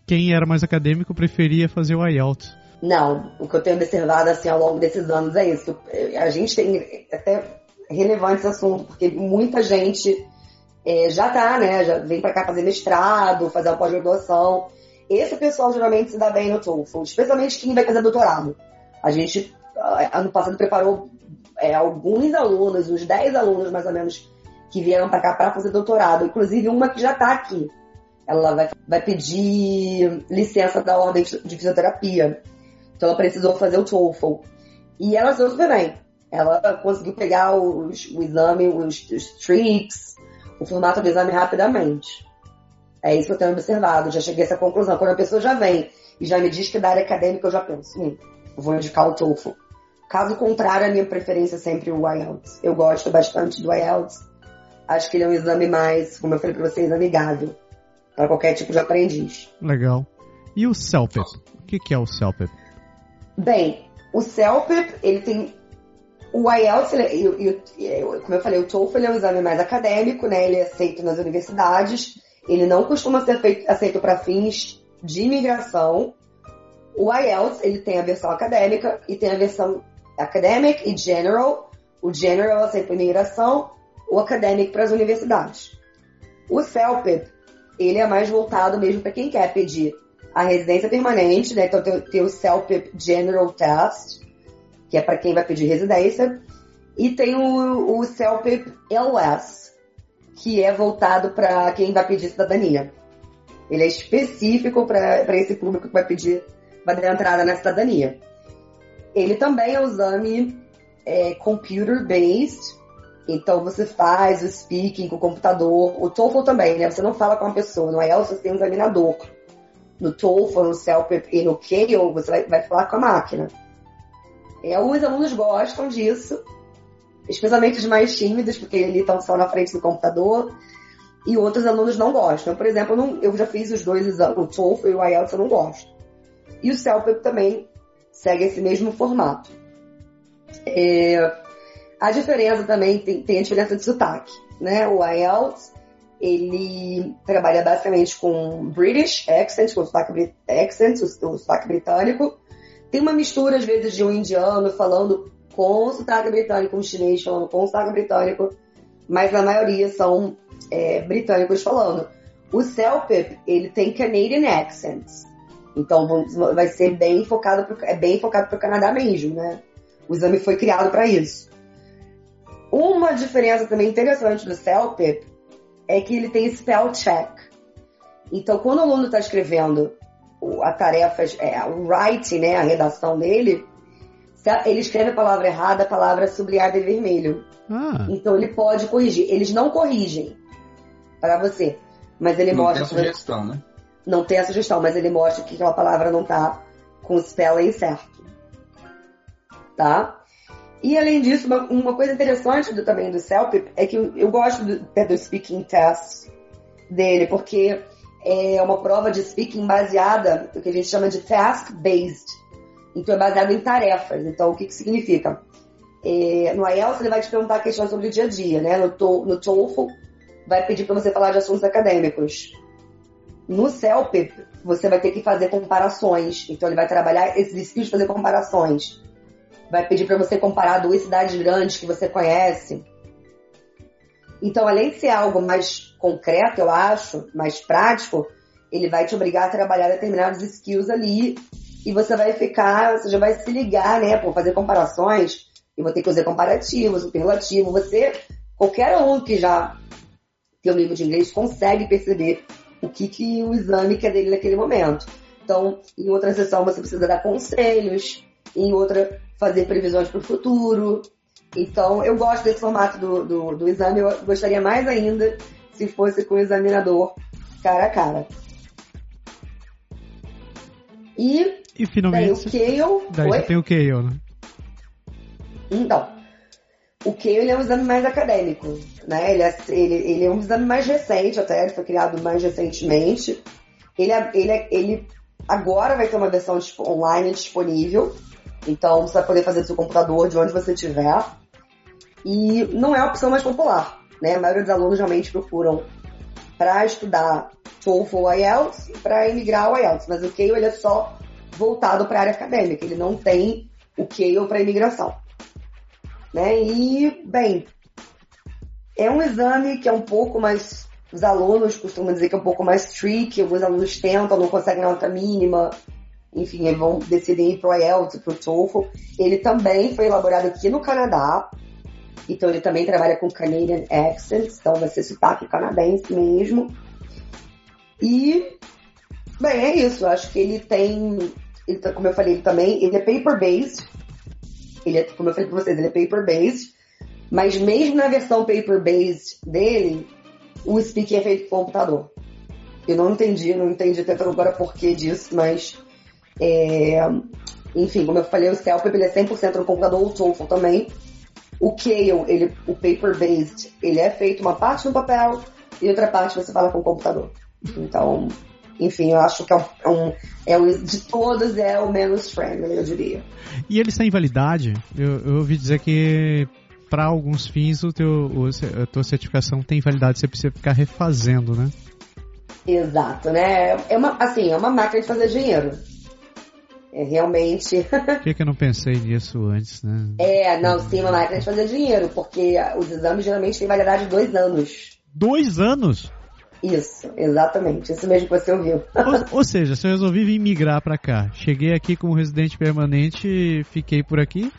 quem era mais acadêmico preferia fazer o IELTS. Não, o que eu tenho observado assim ao longo desses anos é isso. A gente tem até relevante esse assunto, porque muita gente é, já tá, né? Já vem para cá fazer mestrado, fazer uma pós-graduação. Esse pessoal geralmente se dá bem no TOEFL, especialmente quem vai fazer doutorado. A gente, ah, ano passado, preparou é, alguns alunos, uns 10 alunos mais ou menos, que vieram para cá para fazer doutorado, inclusive uma que já está aqui. Ela vai, vai pedir licença da ordem de fisioterapia. Então ela precisou fazer o TOEFL. E ela se bem. Ela conseguiu pegar os, o exame, os, os tricks, o formato do exame rapidamente. É isso que eu tenho observado. Já cheguei a essa conclusão. Quando a pessoa já vem e já me diz que da área acadêmica, eu já penso, hum, vou indicar o TOEFL. Caso contrário, a minha preferência é sempre o IELTS. Eu gosto bastante do IELTS. Acho que ele é um exame mais, como eu falei para vocês, amigável para qualquer tipo de aprendiz. Legal. E o CELPEP? O que, que é o CELPEP? Bem, o CELPEP, ele tem o IELTS, ele, como eu falei, o TOEFL é um exame mais acadêmico, né? Ele é aceito nas universidades. Ele não costuma ser feito, aceito para fins de imigração. O IELTS, ele tem a versão acadêmica e tem a versão academic e general. O general é aceito para imigração, o academic para as universidades. O CELPEP, ele é mais voltado mesmo para quem quer pedir a residência permanente, né? Então tem, tem o CELPIP General Test, que é para quem vai pedir residência, e tem o, o CELPIP LS, que é voltado para quem vai pedir cidadania. Ele é específico para esse público que vai pedir, vai dar entrada na cidadania. Ele também é um exame é, computer-based, então você faz o speaking com o computador, o TOEFL também, né? Você não fala com a pessoa, no IELTS você tem um examinador. No TOEFL, no CELPIP e no CALE você vai, vai falar com a máquina. E alguns alunos gostam disso, especialmente os mais tímidos, porque eles estão só na frente do computador, e outros alunos não gostam. Por exemplo, eu, não, eu já fiz os dois exames, o TOEFL e o IELTS eu não gosto. E o CELPIP também segue esse mesmo formato. É, a diferença também tem, tem a diferença de sotaque, né? O IELTS, ele trabalha basicamente com British accent, com sotaque, accent, o, sotaque britânico. Tem uma mistura, às vezes, de um indiano falando com sotaque britânico, um chinês falando com sotaque britânico, mas na maioria são é, britânicos falando. O CELPIP, ele tem Canadian accents. Então vai ser bem focado pro, é bem focado para o Canadá mesmo, né? O exame foi criado para isso. Uma diferença também interessante do CELPIP é que ele tem spell check. Então, quando o aluno está escrevendo a tarefa, é, o writing, né, a redação dele, ele escreve a palavra errada, a palavra sublinhada em vermelho. Ah. Então, ele pode corrigir. Eles não corrigem para você, mas ele não mostra... Não tem a sugestão, né? Não tem a sugestão, mas ele mostra que aquela palavra não está com o spelling certo. Tá? E além disso, uma, uma coisa interessante do, também do CELP é que eu, eu gosto do, do speaking test dele, porque é uma prova de speaking baseada no que a gente chama de task-based. Então é baseado em tarefas. Então o que, que significa? É, no IELTS ele vai te perguntar questões sobre o dia a dia, né? No, to, no TOEFL vai pedir para você falar de assuntos acadêmicos. No CELP você vai ter que fazer comparações. Então ele vai trabalhar esses skills de fazer comparações vai pedir para você comparar duas cidades grandes que você conhece. Então, além de ser algo mais concreto, eu acho, mais prático, ele vai te obrigar a trabalhar determinados skills ali e você vai ficar, você já vai se ligar, né, por fazer comparações e vou ter que fazer comparativos, superlativo. Você, qualquer aluno que já tem um nível de inglês consegue perceber o que, que o exame quer dele naquele momento. Então, em outra sessão você precisa dar conselhos, em outra fazer previsões para o futuro. Então, eu gosto desse formato do, do, do exame, eu gostaria mais ainda se fosse com o examinador cara a cara. E E finalmente. Daí o Kale. Daí tem o Kale, né? Então, o Kale é um exame mais acadêmico, né? Ele é, ele, ele é um exame mais recente, até ele foi criado mais recentemente. Ele, é, ele, é, ele agora vai ter uma versão online disponível, então você vai poder fazer do seu computador de onde você estiver. E não é a opção mais popular, né? A maioria dos alunos realmente procuram para estudar TOEFL ou IELTS para emigrar ao IELTS, mas o Kale ele é só voltado para a área acadêmica, ele não tem o Kale para imigração. Né? E, bem, é um exame que é um pouco mais. Os alunos costumam dizer que é um pouco mais tricky, alguns alunos tentam, não conseguem nota mínima, enfim, eles vão decidir ir para o IELTS, para o TOEFL. Ele também foi elaborado aqui no Canadá, então ele também trabalha com Canadian accents, então vai ser sotaque canadense mesmo. E, bem, é isso. Acho que ele tem, ele, tá, como eu falei, ele também, ele é paper-based. Ele é, como eu falei pra vocês, ele é paper-based. Mas mesmo na versão paper-based dele, o speaking é feito com computador. Eu não entendi, não entendi até agora porquê disso, mas é, enfim, como eu falei, o CELP ele é 100% no computador, o TOEFL também. O Kale, ele, o paper-based, ele é feito uma parte no papel e outra parte você fala com o computador. Então, enfim, eu acho que é um, é um, é um, de todos é o menos friendly, eu diria. E ele tem validade? Eu, eu ouvi dizer que para alguns fins o teu, o, a tua certificação tem validade, você precisa ficar refazendo, né? Exato, né? É uma, assim, é uma máquina de fazer dinheiro. É realmente. Por que, que eu não pensei nisso antes, né? É, não, sim, uma máquina de fazer dinheiro, porque os exames geralmente têm validade de dois anos. Dois anos? Isso, exatamente. Isso mesmo que você ouviu. Ou, ou seja, se eu resolvi vir migrar para cá, cheguei aqui como residente permanente, fiquei por aqui,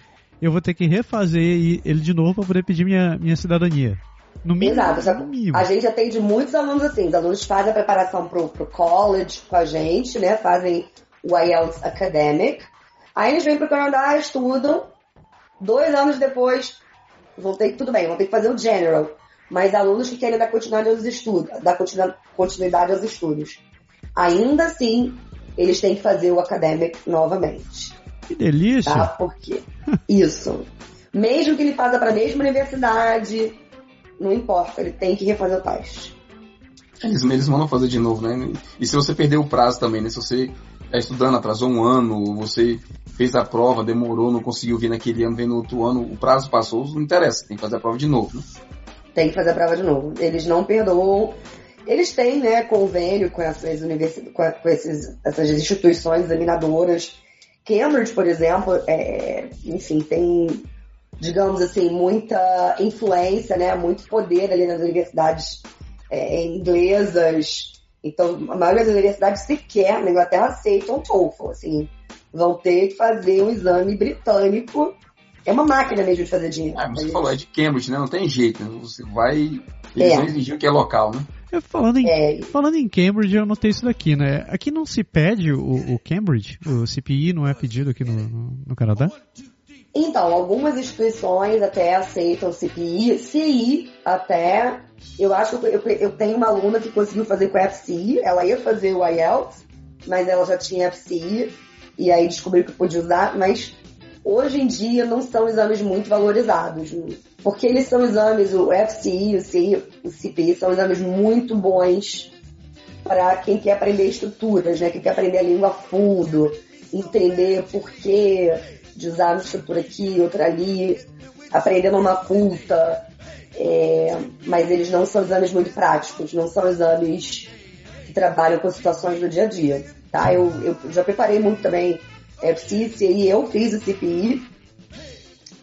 eu vou ter que refazer ele de novo para poder pedir minha, minha cidadania. No mínimo, Exato. No mínimo. A gente atende muitos alunos assim. Os alunos fazem a preparação pro, pro college com a gente, né? Fazem o IELTS Academic. Aí eles vêm pro Canadá, estudam. Dois anos depois, vão ter tudo bem, vão ter que fazer o General mas alunos que querem dar continuidade aos estudos, dar continuidade aos estudos. Ainda assim, eles têm que fazer o academic novamente. Que delícia! Tá? Por quê? Isso. Mesmo que ele faça para a mesma universidade, não importa, ele tem que refazer o teste. Eles, eles mandam fazer de novo, né? E se você perder o prazo também, né? Se você está estudando, atrasou um ano, você fez a prova, demorou, não conseguiu vir naquele ano, vem no outro ano, o prazo passou, não interessa, tem que fazer a prova de novo, né? tem que fazer a prova de novo. Eles não perdoam. Eles têm, né, convênio com essas universidades, com esses, essas instituições examinadoras. Cambridge, por exemplo, é, enfim, tem, digamos assim, muita influência, né, muito poder ali nas universidades é, inglesas. Então, a maioria das universidades sequer na Inglaterra aceitam TOEFL, assim, vão ter que fazer um exame britânico é uma máquina mesmo de fazer dinheiro. Ah, você falou, é de Cambridge, né? Não tem jeito. Você vai. Eles é. vão exigir o que é local, né? Falando, em, é. falando em Cambridge, eu notei isso daqui, né? Aqui não se pede o, o Cambridge, o CPI não é pedido aqui no, no, no, Canadá? Então, algumas instituições até aceitam CPI, CI até. Eu acho que eu, eu tenho uma aluna que conseguiu fazer com a FCI, ela ia fazer o IELTS, mas ela já tinha FCI, e aí descobriu que podia usar, mas hoje em dia não são exames muito valorizados, porque eles são exames, o FCI, o CI, o CPI, são exames muito bons para quem quer aprender estruturas, né? Quem quer aprender a língua a fundo, entender por que de usar uma estrutura aqui, outra ali, aprender numa culta. É, mas eles não são exames muito práticos, não são exames que trabalham com situações do dia a dia. Tá? Eu, eu já preparei muito também é, CPI, eu fiz o CPI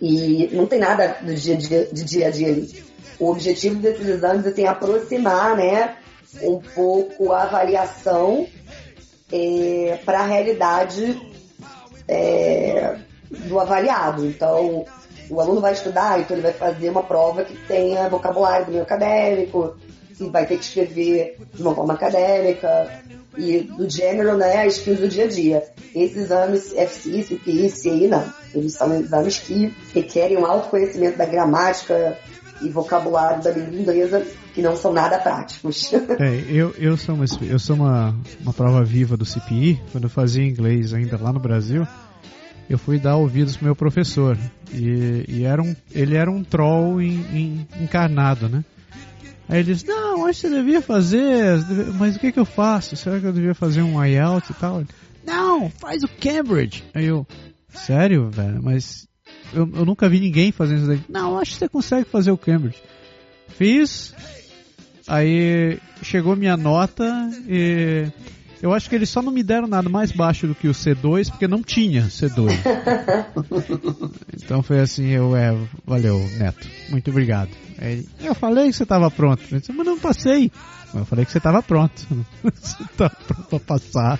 e não tem nada do dia, dia, de dia a dia ali. O objetivo desses exames é assim, aproximar né, um pouco a avaliação é, para a realidade é, do avaliado. Então, o aluno vai estudar, então ele vai fazer uma prova que tenha vocabulário do meio acadêmico, que vai ter que escrever de uma forma acadêmica, e do general, né, as skills do dia a dia. Esses exames FCI, CPI, CI, não. Eles são exames que requerem um alto conhecimento da gramática, e vocabulário da língua inglesa que não são nada práticos. É, eu, eu sou, uma, eu sou uma, uma prova viva do CPI, quando eu fazia inglês ainda lá no Brasil, eu fui dar ouvidos pro meu professor. E, e era um, ele era um troll em, em, encarnado, né? Aí ele disse, não, acho que você devia fazer, mas o que que eu faço? Será que eu devia fazer um IELTS e tal? não, faz o Cambridge. Aí eu, sério, velho, mas eu, eu nunca vi ninguém fazendo isso daí. Não, acho que você consegue fazer o Cambridge. Fiz, aí chegou minha nota e eu acho que eles só não me deram nada mais baixo do que o C2, porque não tinha C2. então foi assim, eu, é, valeu, Neto, muito obrigado. Aí, eu falei que você estava pronto. Eu disse, mas não passei. Eu falei que você estava pronto. você tá pronto para passar.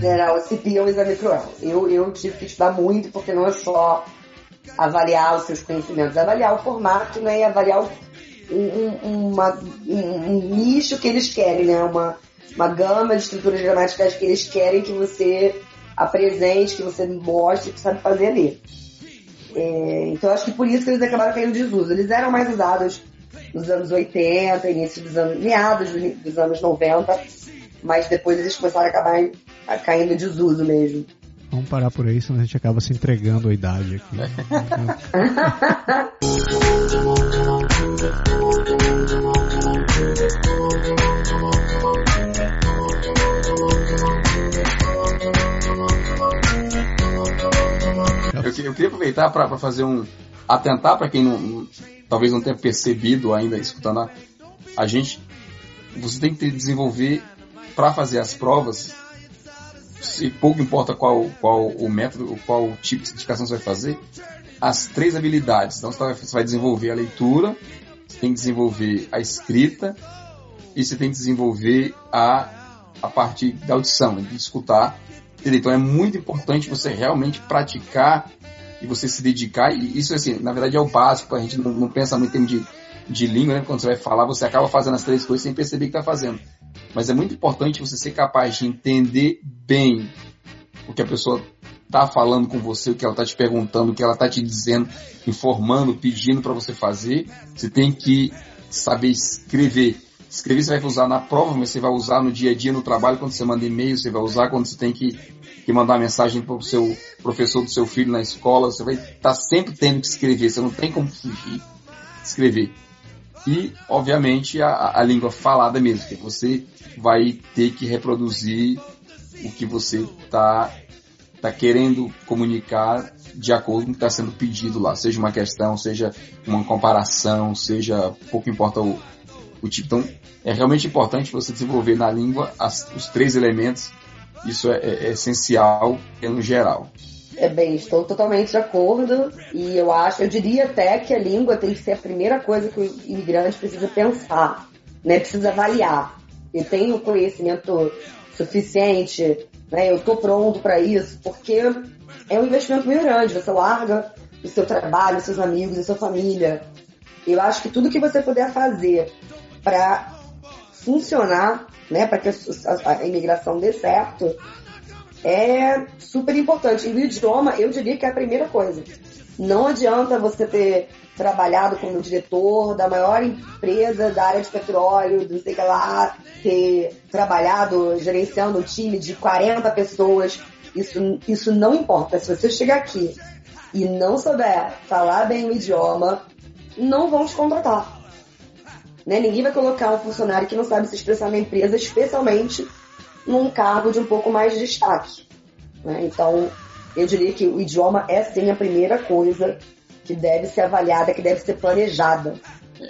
Era, o CPI é um exame cruel. Eu, eu tive que estudar muito, porque não é só avaliar os seus conhecimentos, avaliar o formato né, e avaliar um, uma, um, nicho que eles querem, né? Uma, uma gama de estruturas gramaticais que eles querem que você apresente, que você mostre, que sabe fazer ali. É, então acho que por isso que eles acabaram caindo de desuso. Eles eram mais usados nos anos 80, início dos anos, meados dos anos 90, mas depois eles começaram a acabar caindo de desuso mesmo. Vamos parar por aí, senão a gente acaba se entregando a idade aqui. Eu, eu queria aproveitar para fazer um. atentar para quem não, talvez não tenha percebido ainda, escutando a, a gente. Você tem que desenvolver para fazer as provas se pouco importa qual, qual o método, qual tipo de certificação você vai fazer, as três habilidades. Então você vai desenvolver a leitura, você tem que desenvolver a escrita e você tem que desenvolver a, a parte da audição, de escutar. Então é muito importante você realmente praticar e você se dedicar. E isso, assim, na verdade é o básico, a gente não, não pensa muito em termos de, de língua, né? Quando você vai falar, você acaba fazendo as três coisas sem perceber que está fazendo. Mas é muito importante você ser capaz de entender bem o que a pessoa está falando com você, o que ela está te perguntando, o que ela está te dizendo, informando, pedindo para você fazer. Você tem que saber escrever. Escrever você vai usar na prova, mas você vai usar no dia a dia, no trabalho, quando você manda e-mail, você vai usar quando você tem que, que mandar mensagem para o seu professor do seu filho na escola. Você vai estar tá sempre tendo que escrever, você não tem como fugir escrever e, obviamente, a, a língua falada mesmo, que você vai ter que reproduzir o que você está tá querendo comunicar de acordo com o que está sendo pedido lá, seja uma questão, seja uma comparação, seja pouco importa o, o tipo. Então, é realmente importante você desenvolver na língua as, os três elementos. Isso é, é, é essencial no geral. É bem, estou totalmente de acordo e eu acho, eu diria até que a língua tem que ser a primeira coisa que o imigrante precisa pensar, né? Precisa avaliar. Eu tenho conhecimento suficiente, né? Eu estou pronto para isso, porque é um investimento muito grande. Você larga o seu trabalho, os seus amigos, a sua família. Eu acho que tudo que você puder fazer para funcionar, né? Para que a, a, a imigração dê certo, é super importante. E o idioma, eu diria que é a primeira coisa. Não adianta você ter trabalhado como diretor da maior empresa da área de petróleo, não sei que lá, ter trabalhado gerenciando um time de 40 pessoas. Isso, isso não importa. Se você chegar aqui e não souber falar bem o idioma, não vão te contratar. Né? Ninguém vai colocar um funcionário que não sabe se expressar na empresa, especialmente num cargo de um pouco mais de destaque. Né? Então, eu diria que o idioma é sim a primeira coisa que deve ser avaliada, que deve ser planejada.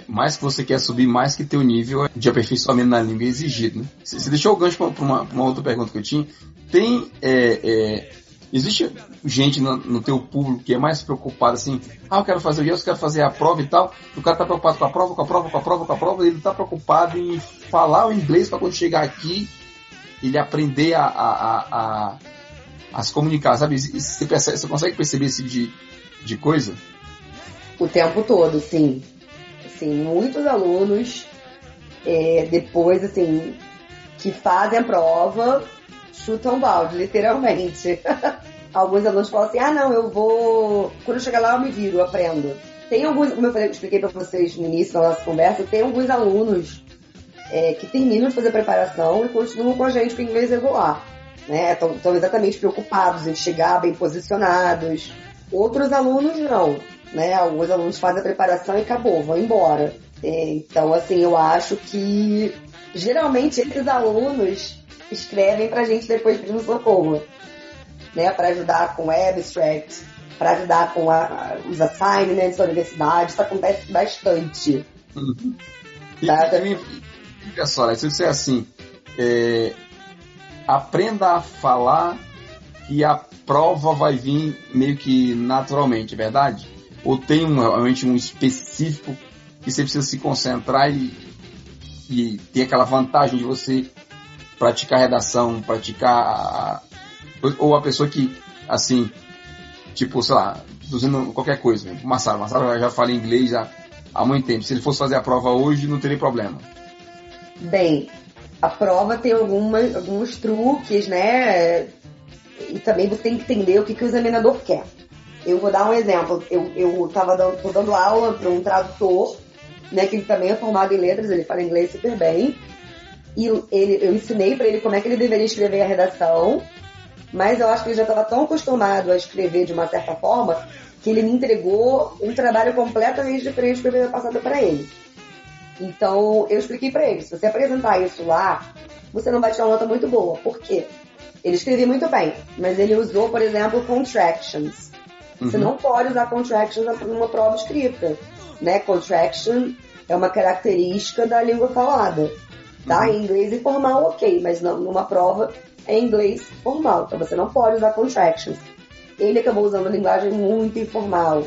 Mais que você quer subir, mais que teu nível de aperfeiçoamento na língua é exigido. Né? Você deixou o gancho para uma, uma, outra pergunta que eu tinha. Tem. É, é, existe gente no, no, teu público que é mais preocupado assim, ah, eu quero fazer o IELTS, eu quero fazer a prova e tal. O cara está preocupado com a prova, com a prova, com a prova, com a prova, ele está preocupado em falar o inglês para quando chegar aqui ele aprender a, a, a, a, se comunicar, sabe? Você, percebe, você consegue perceber esse de, de coisa? O tempo todo, sim. Assim, muitos alunos, é, depois, assim, que fazem a prova, chutam balde, literalmente. alguns alunos falam assim, ah não, eu vou. Quando eu chegar lá eu me viro, eu aprendo. Tem alguns, como eu falei, expliquei para vocês no início da nossa conversa, tem alguns alunos é, que terminam de fazer preparação e continuam com a gente com inglês regular. Né? Estão exatamente preocupados em chegar bem posicionados. Outros alunos não. Né? Alguns alunos fazem a preparação e acabou, vão embora. É, então, assim, eu acho que geralmente esses alunos escrevem pra gente depois pedindo socorro, né, para ajudar com abstract, para ajudar com a, os assignments da universidade, isso acontece bastante. Uhum. E, tá? também, olha só, se você assim, é, aprenda a falar e a prova vai vir meio que naturalmente, verdade? Ou tem um, realmente um específico que você precisa se concentrar e, e ter aquela vantagem de você praticar redação, praticar. Ou a pessoa que, assim, tipo, sei lá, usando qualquer coisa, o Massaro, Massaro já fala inglês há, há muito tempo. Se ele fosse fazer a prova hoje, não teria problema. Bem, a prova tem algumas, alguns truques, né? E também você tem que entender o que, que o examinador quer. Eu vou dar um exemplo. Eu, eu tava dando, dando aula para um tradutor, né? Que ele também é formado em letras, ele fala inglês super bem. E ele, eu ensinei para ele como é que ele deveria escrever a redação, mas eu acho que ele já estava tão acostumado a escrever de uma certa forma que ele me entregou um trabalho completamente diferente do que eu havia passado para ele. Então, eu expliquei para ele, se você apresentar isso lá, você não vai tirar uma nota muito boa. Por quê? Ele escrevia muito bem, mas ele usou, por exemplo, contractions. Uhum. Você não pode usar contractions numa prova escrita, né? Contraction é uma característica da língua falada, tá? Uhum. Em inglês informal, ok, mas numa prova é inglês formal, então você não pode usar contractions. Ele acabou usando uma linguagem muito informal.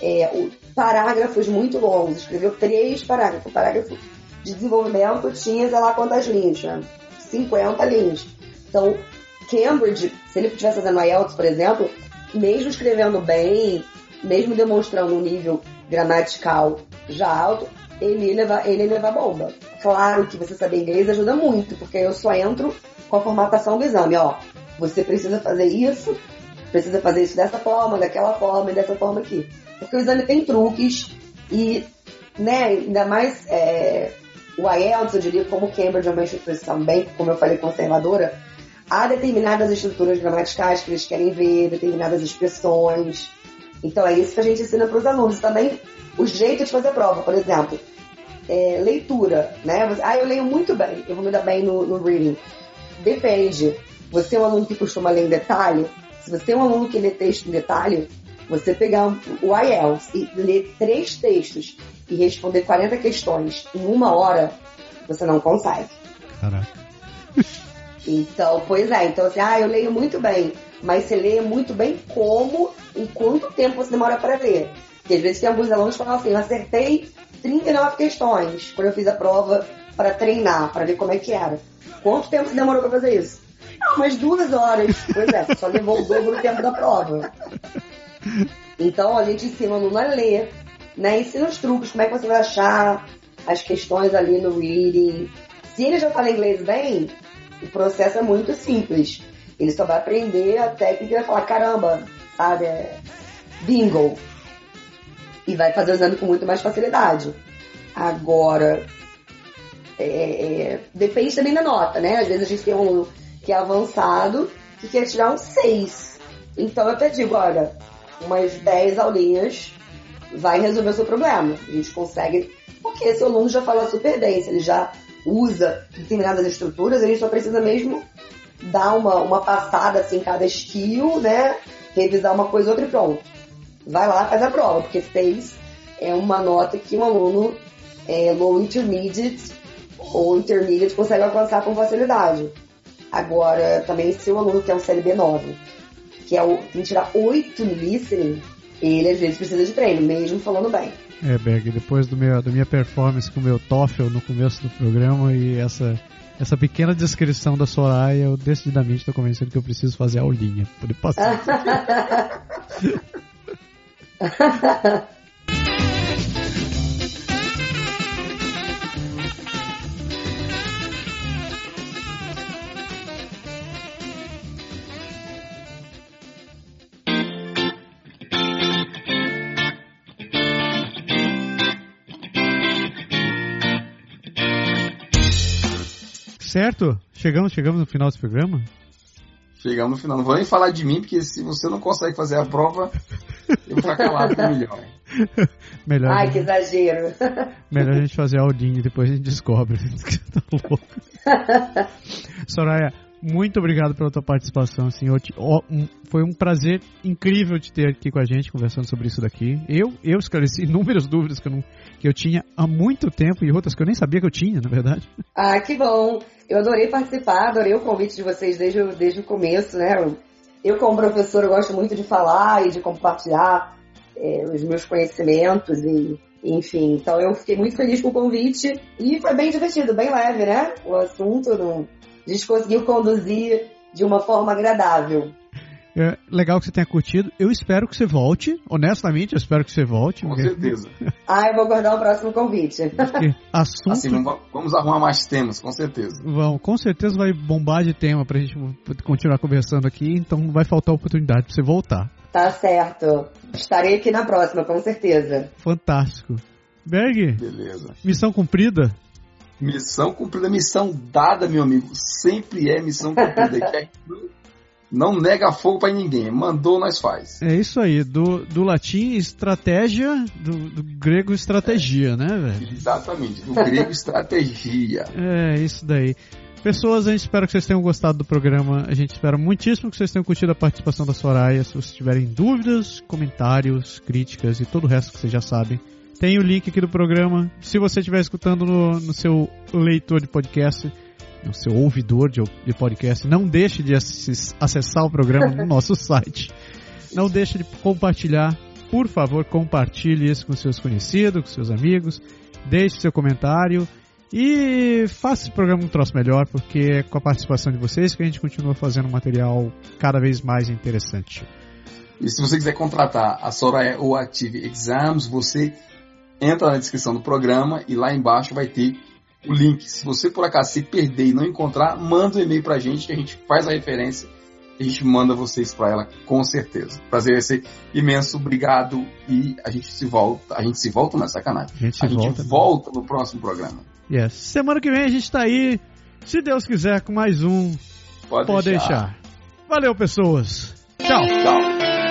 É, o, parágrafos muito longos, escreveu três parágrafos. O parágrafo de desenvolvimento tinha, sei lá quantas linhas, 50 linhas. Então, Cambridge, se ele estivesse fazendo IELTS, por exemplo, mesmo escrevendo bem, mesmo demonstrando um nível gramatical já alto, ele ia levar, ele ia levar bomba. Claro que você saber inglês ajuda muito, porque eu só entro com a formatação do exame, ó. Você precisa fazer isso, precisa fazer isso dessa forma, daquela forma e dessa forma aqui. Porque o exame tem truques e, né, ainda mais é, o IELTS, eu diria, como Cambridge é uma instituição bem, como eu falei, conservadora, há determinadas estruturas gramaticais que eles querem ver, determinadas expressões. Então é isso que a gente ensina para os alunos. Também o jeito de fazer prova, por exemplo, é, leitura, né? Ah, eu leio muito bem, eu vou me dar bem no, no reading. Depende. Você é um aluno que costuma ler em detalhe? Se você é um aluno que lê texto em detalhe, você pegar o IELTS e ler três textos e responder 40 questões em uma hora, você não consegue. Caraca. Então, pois é, então assim, ah, eu leio muito bem, mas você lê muito bem como e quanto tempo você demora para ler. Porque às vezes tem alguns alunos que falam assim, eu acertei 39 questões quando eu fiz a prova para treinar, para ver como é que era. Quanto tempo você demorou para fazer isso? Ah, umas duas horas. Pois é, só levou o dobro do tempo da prova. Então a gente ensina o aluno a ler, né? Ensina os truques, como é que você vai achar as questões ali no reading. Se ele já fala inglês bem, o processo é muito simples. Ele só vai aprender a técnica e vai falar, caramba, sabe? É bingo. E vai fazer o exame com muito mais facilidade. Agora, é, é, depende também da nota, né? Às vezes a gente tem um que é avançado que quer tirar um 6. Então eu até digo, olha, umas 10 aulinhas vai resolver o seu problema. A gente consegue, porque esse aluno já fala super bem, se ele já usa determinadas estruturas, gente só precisa mesmo dar uma, uma passada assim, cada skill, né? Revisar uma coisa outra e pronto. Vai lá, faz a prova, porque 6 é uma nota que um aluno é, low intermediate ou intermediate consegue alcançar com facilidade. Agora, também se o aluno quer um CLB 9, que é o, tem que tirar 8 no listening, ele às vezes precisa de treino, mesmo falando bem. É, Berg, depois do meu, da minha performance com o meu TOEFL no começo do programa e essa, essa pequena descrição da Soraya, eu decididamente estou convencido que eu preciso fazer a aulinha. Poder passar. Certo? Chegamos, chegamos no final desse programa? Chegamos no final. Não vou nem falar de mim, porque se você não consegue fazer a prova, eu vou ficar calado com milhão. Melhor Ai, que exagero. Melhor a gente fazer a Aldinho e depois a gente descobre. tá louco. Soraya, muito obrigado pela tua participação. Um, foi um prazer incrível te ter aqui com a gente conversando sobre isso daqui. Eu, eu esclareci inúmeras dúvidas que eu, não, que eu tinha há muito tempo e outras que eu nem sabia que eu tinha, na verdade. Ah, que bom. Eu adorei participar, adorei o convite de vocês desde, desde o começo, né? Eu, como professor, gosto muito de falar e de compartilhar é, os meus conhecimentos e enfim, então eu fiquei muito feliz com o convite e foi bem divertido, bem leve, né? O assunto, não... a gente conseguiu conduzir de uma forma agradável. É legal que você tenha curtido. Eu espero que você volte. Honestamente, eu espero que você volte. Com porque... certeza. ah, eu vou guardar o próximo convite. assunto... Assim, vamos arrumar mais temas, com certeza. Vamos, com certeza vai bombar de tema pra gente continuar conversando aqui, então vai faltar oportunidade pra você voltar. Tá certo. Estarei aqui na próxima, com certeza. Fantástico. Berg? Beleza. Missão cumprida? Missão cumprida, missão dada, meu amigo. Sempre é missão cumprida. não nega fogo para ninguém. Mandou, nós faz. É isso aí. Do, do latim, estratégia, do, do grego, estratégia, né, velho? Exatamente. Do grego, estratégia. É, isso daí. Pessoas, a gente espera que vocês tenham gostado do programa. A gente espera muitíssimo que vocês tenham curtido a participação da Soraya. Se vocês tiverem dúvidas, comentários, críticas e todo o resto que vocês já sabem, tem o link aqui do programa. Se você estiver escutando no, no seu leitor de podcast, no seu ouvidor de, de podcast, não deixe de acessar o programa no nosso site. Não deixe de compartilhar. Por favor, compartilhe isso com seus conhecidos, com seus amigos. Deixe seu comentário. E faça esse programa um troço melhor, porque é com a participação de vocês que a gente continua fazendo material cada vez mais interessante. E se você quiser contratar a Soraya ou Active Exams, você entra na descrição do programa e lá embaixo vai ter o link. Se você por acaso se perder e não encontrar, manda um e-mail pra gente que a gente faz a referência e a gente manda vocês para ela com certeza. Prazer vai ser imenso, obrigado e a gente se volta. A gente se volta na sacanagem. A gente, a gente volta, volta no próximo programa. Yes. Semana que vem a gente tá aí, se Deus quiser, com mais um. Pode, Pode deixar. deixar. Valeu, pessoas. Tchau. Tchau.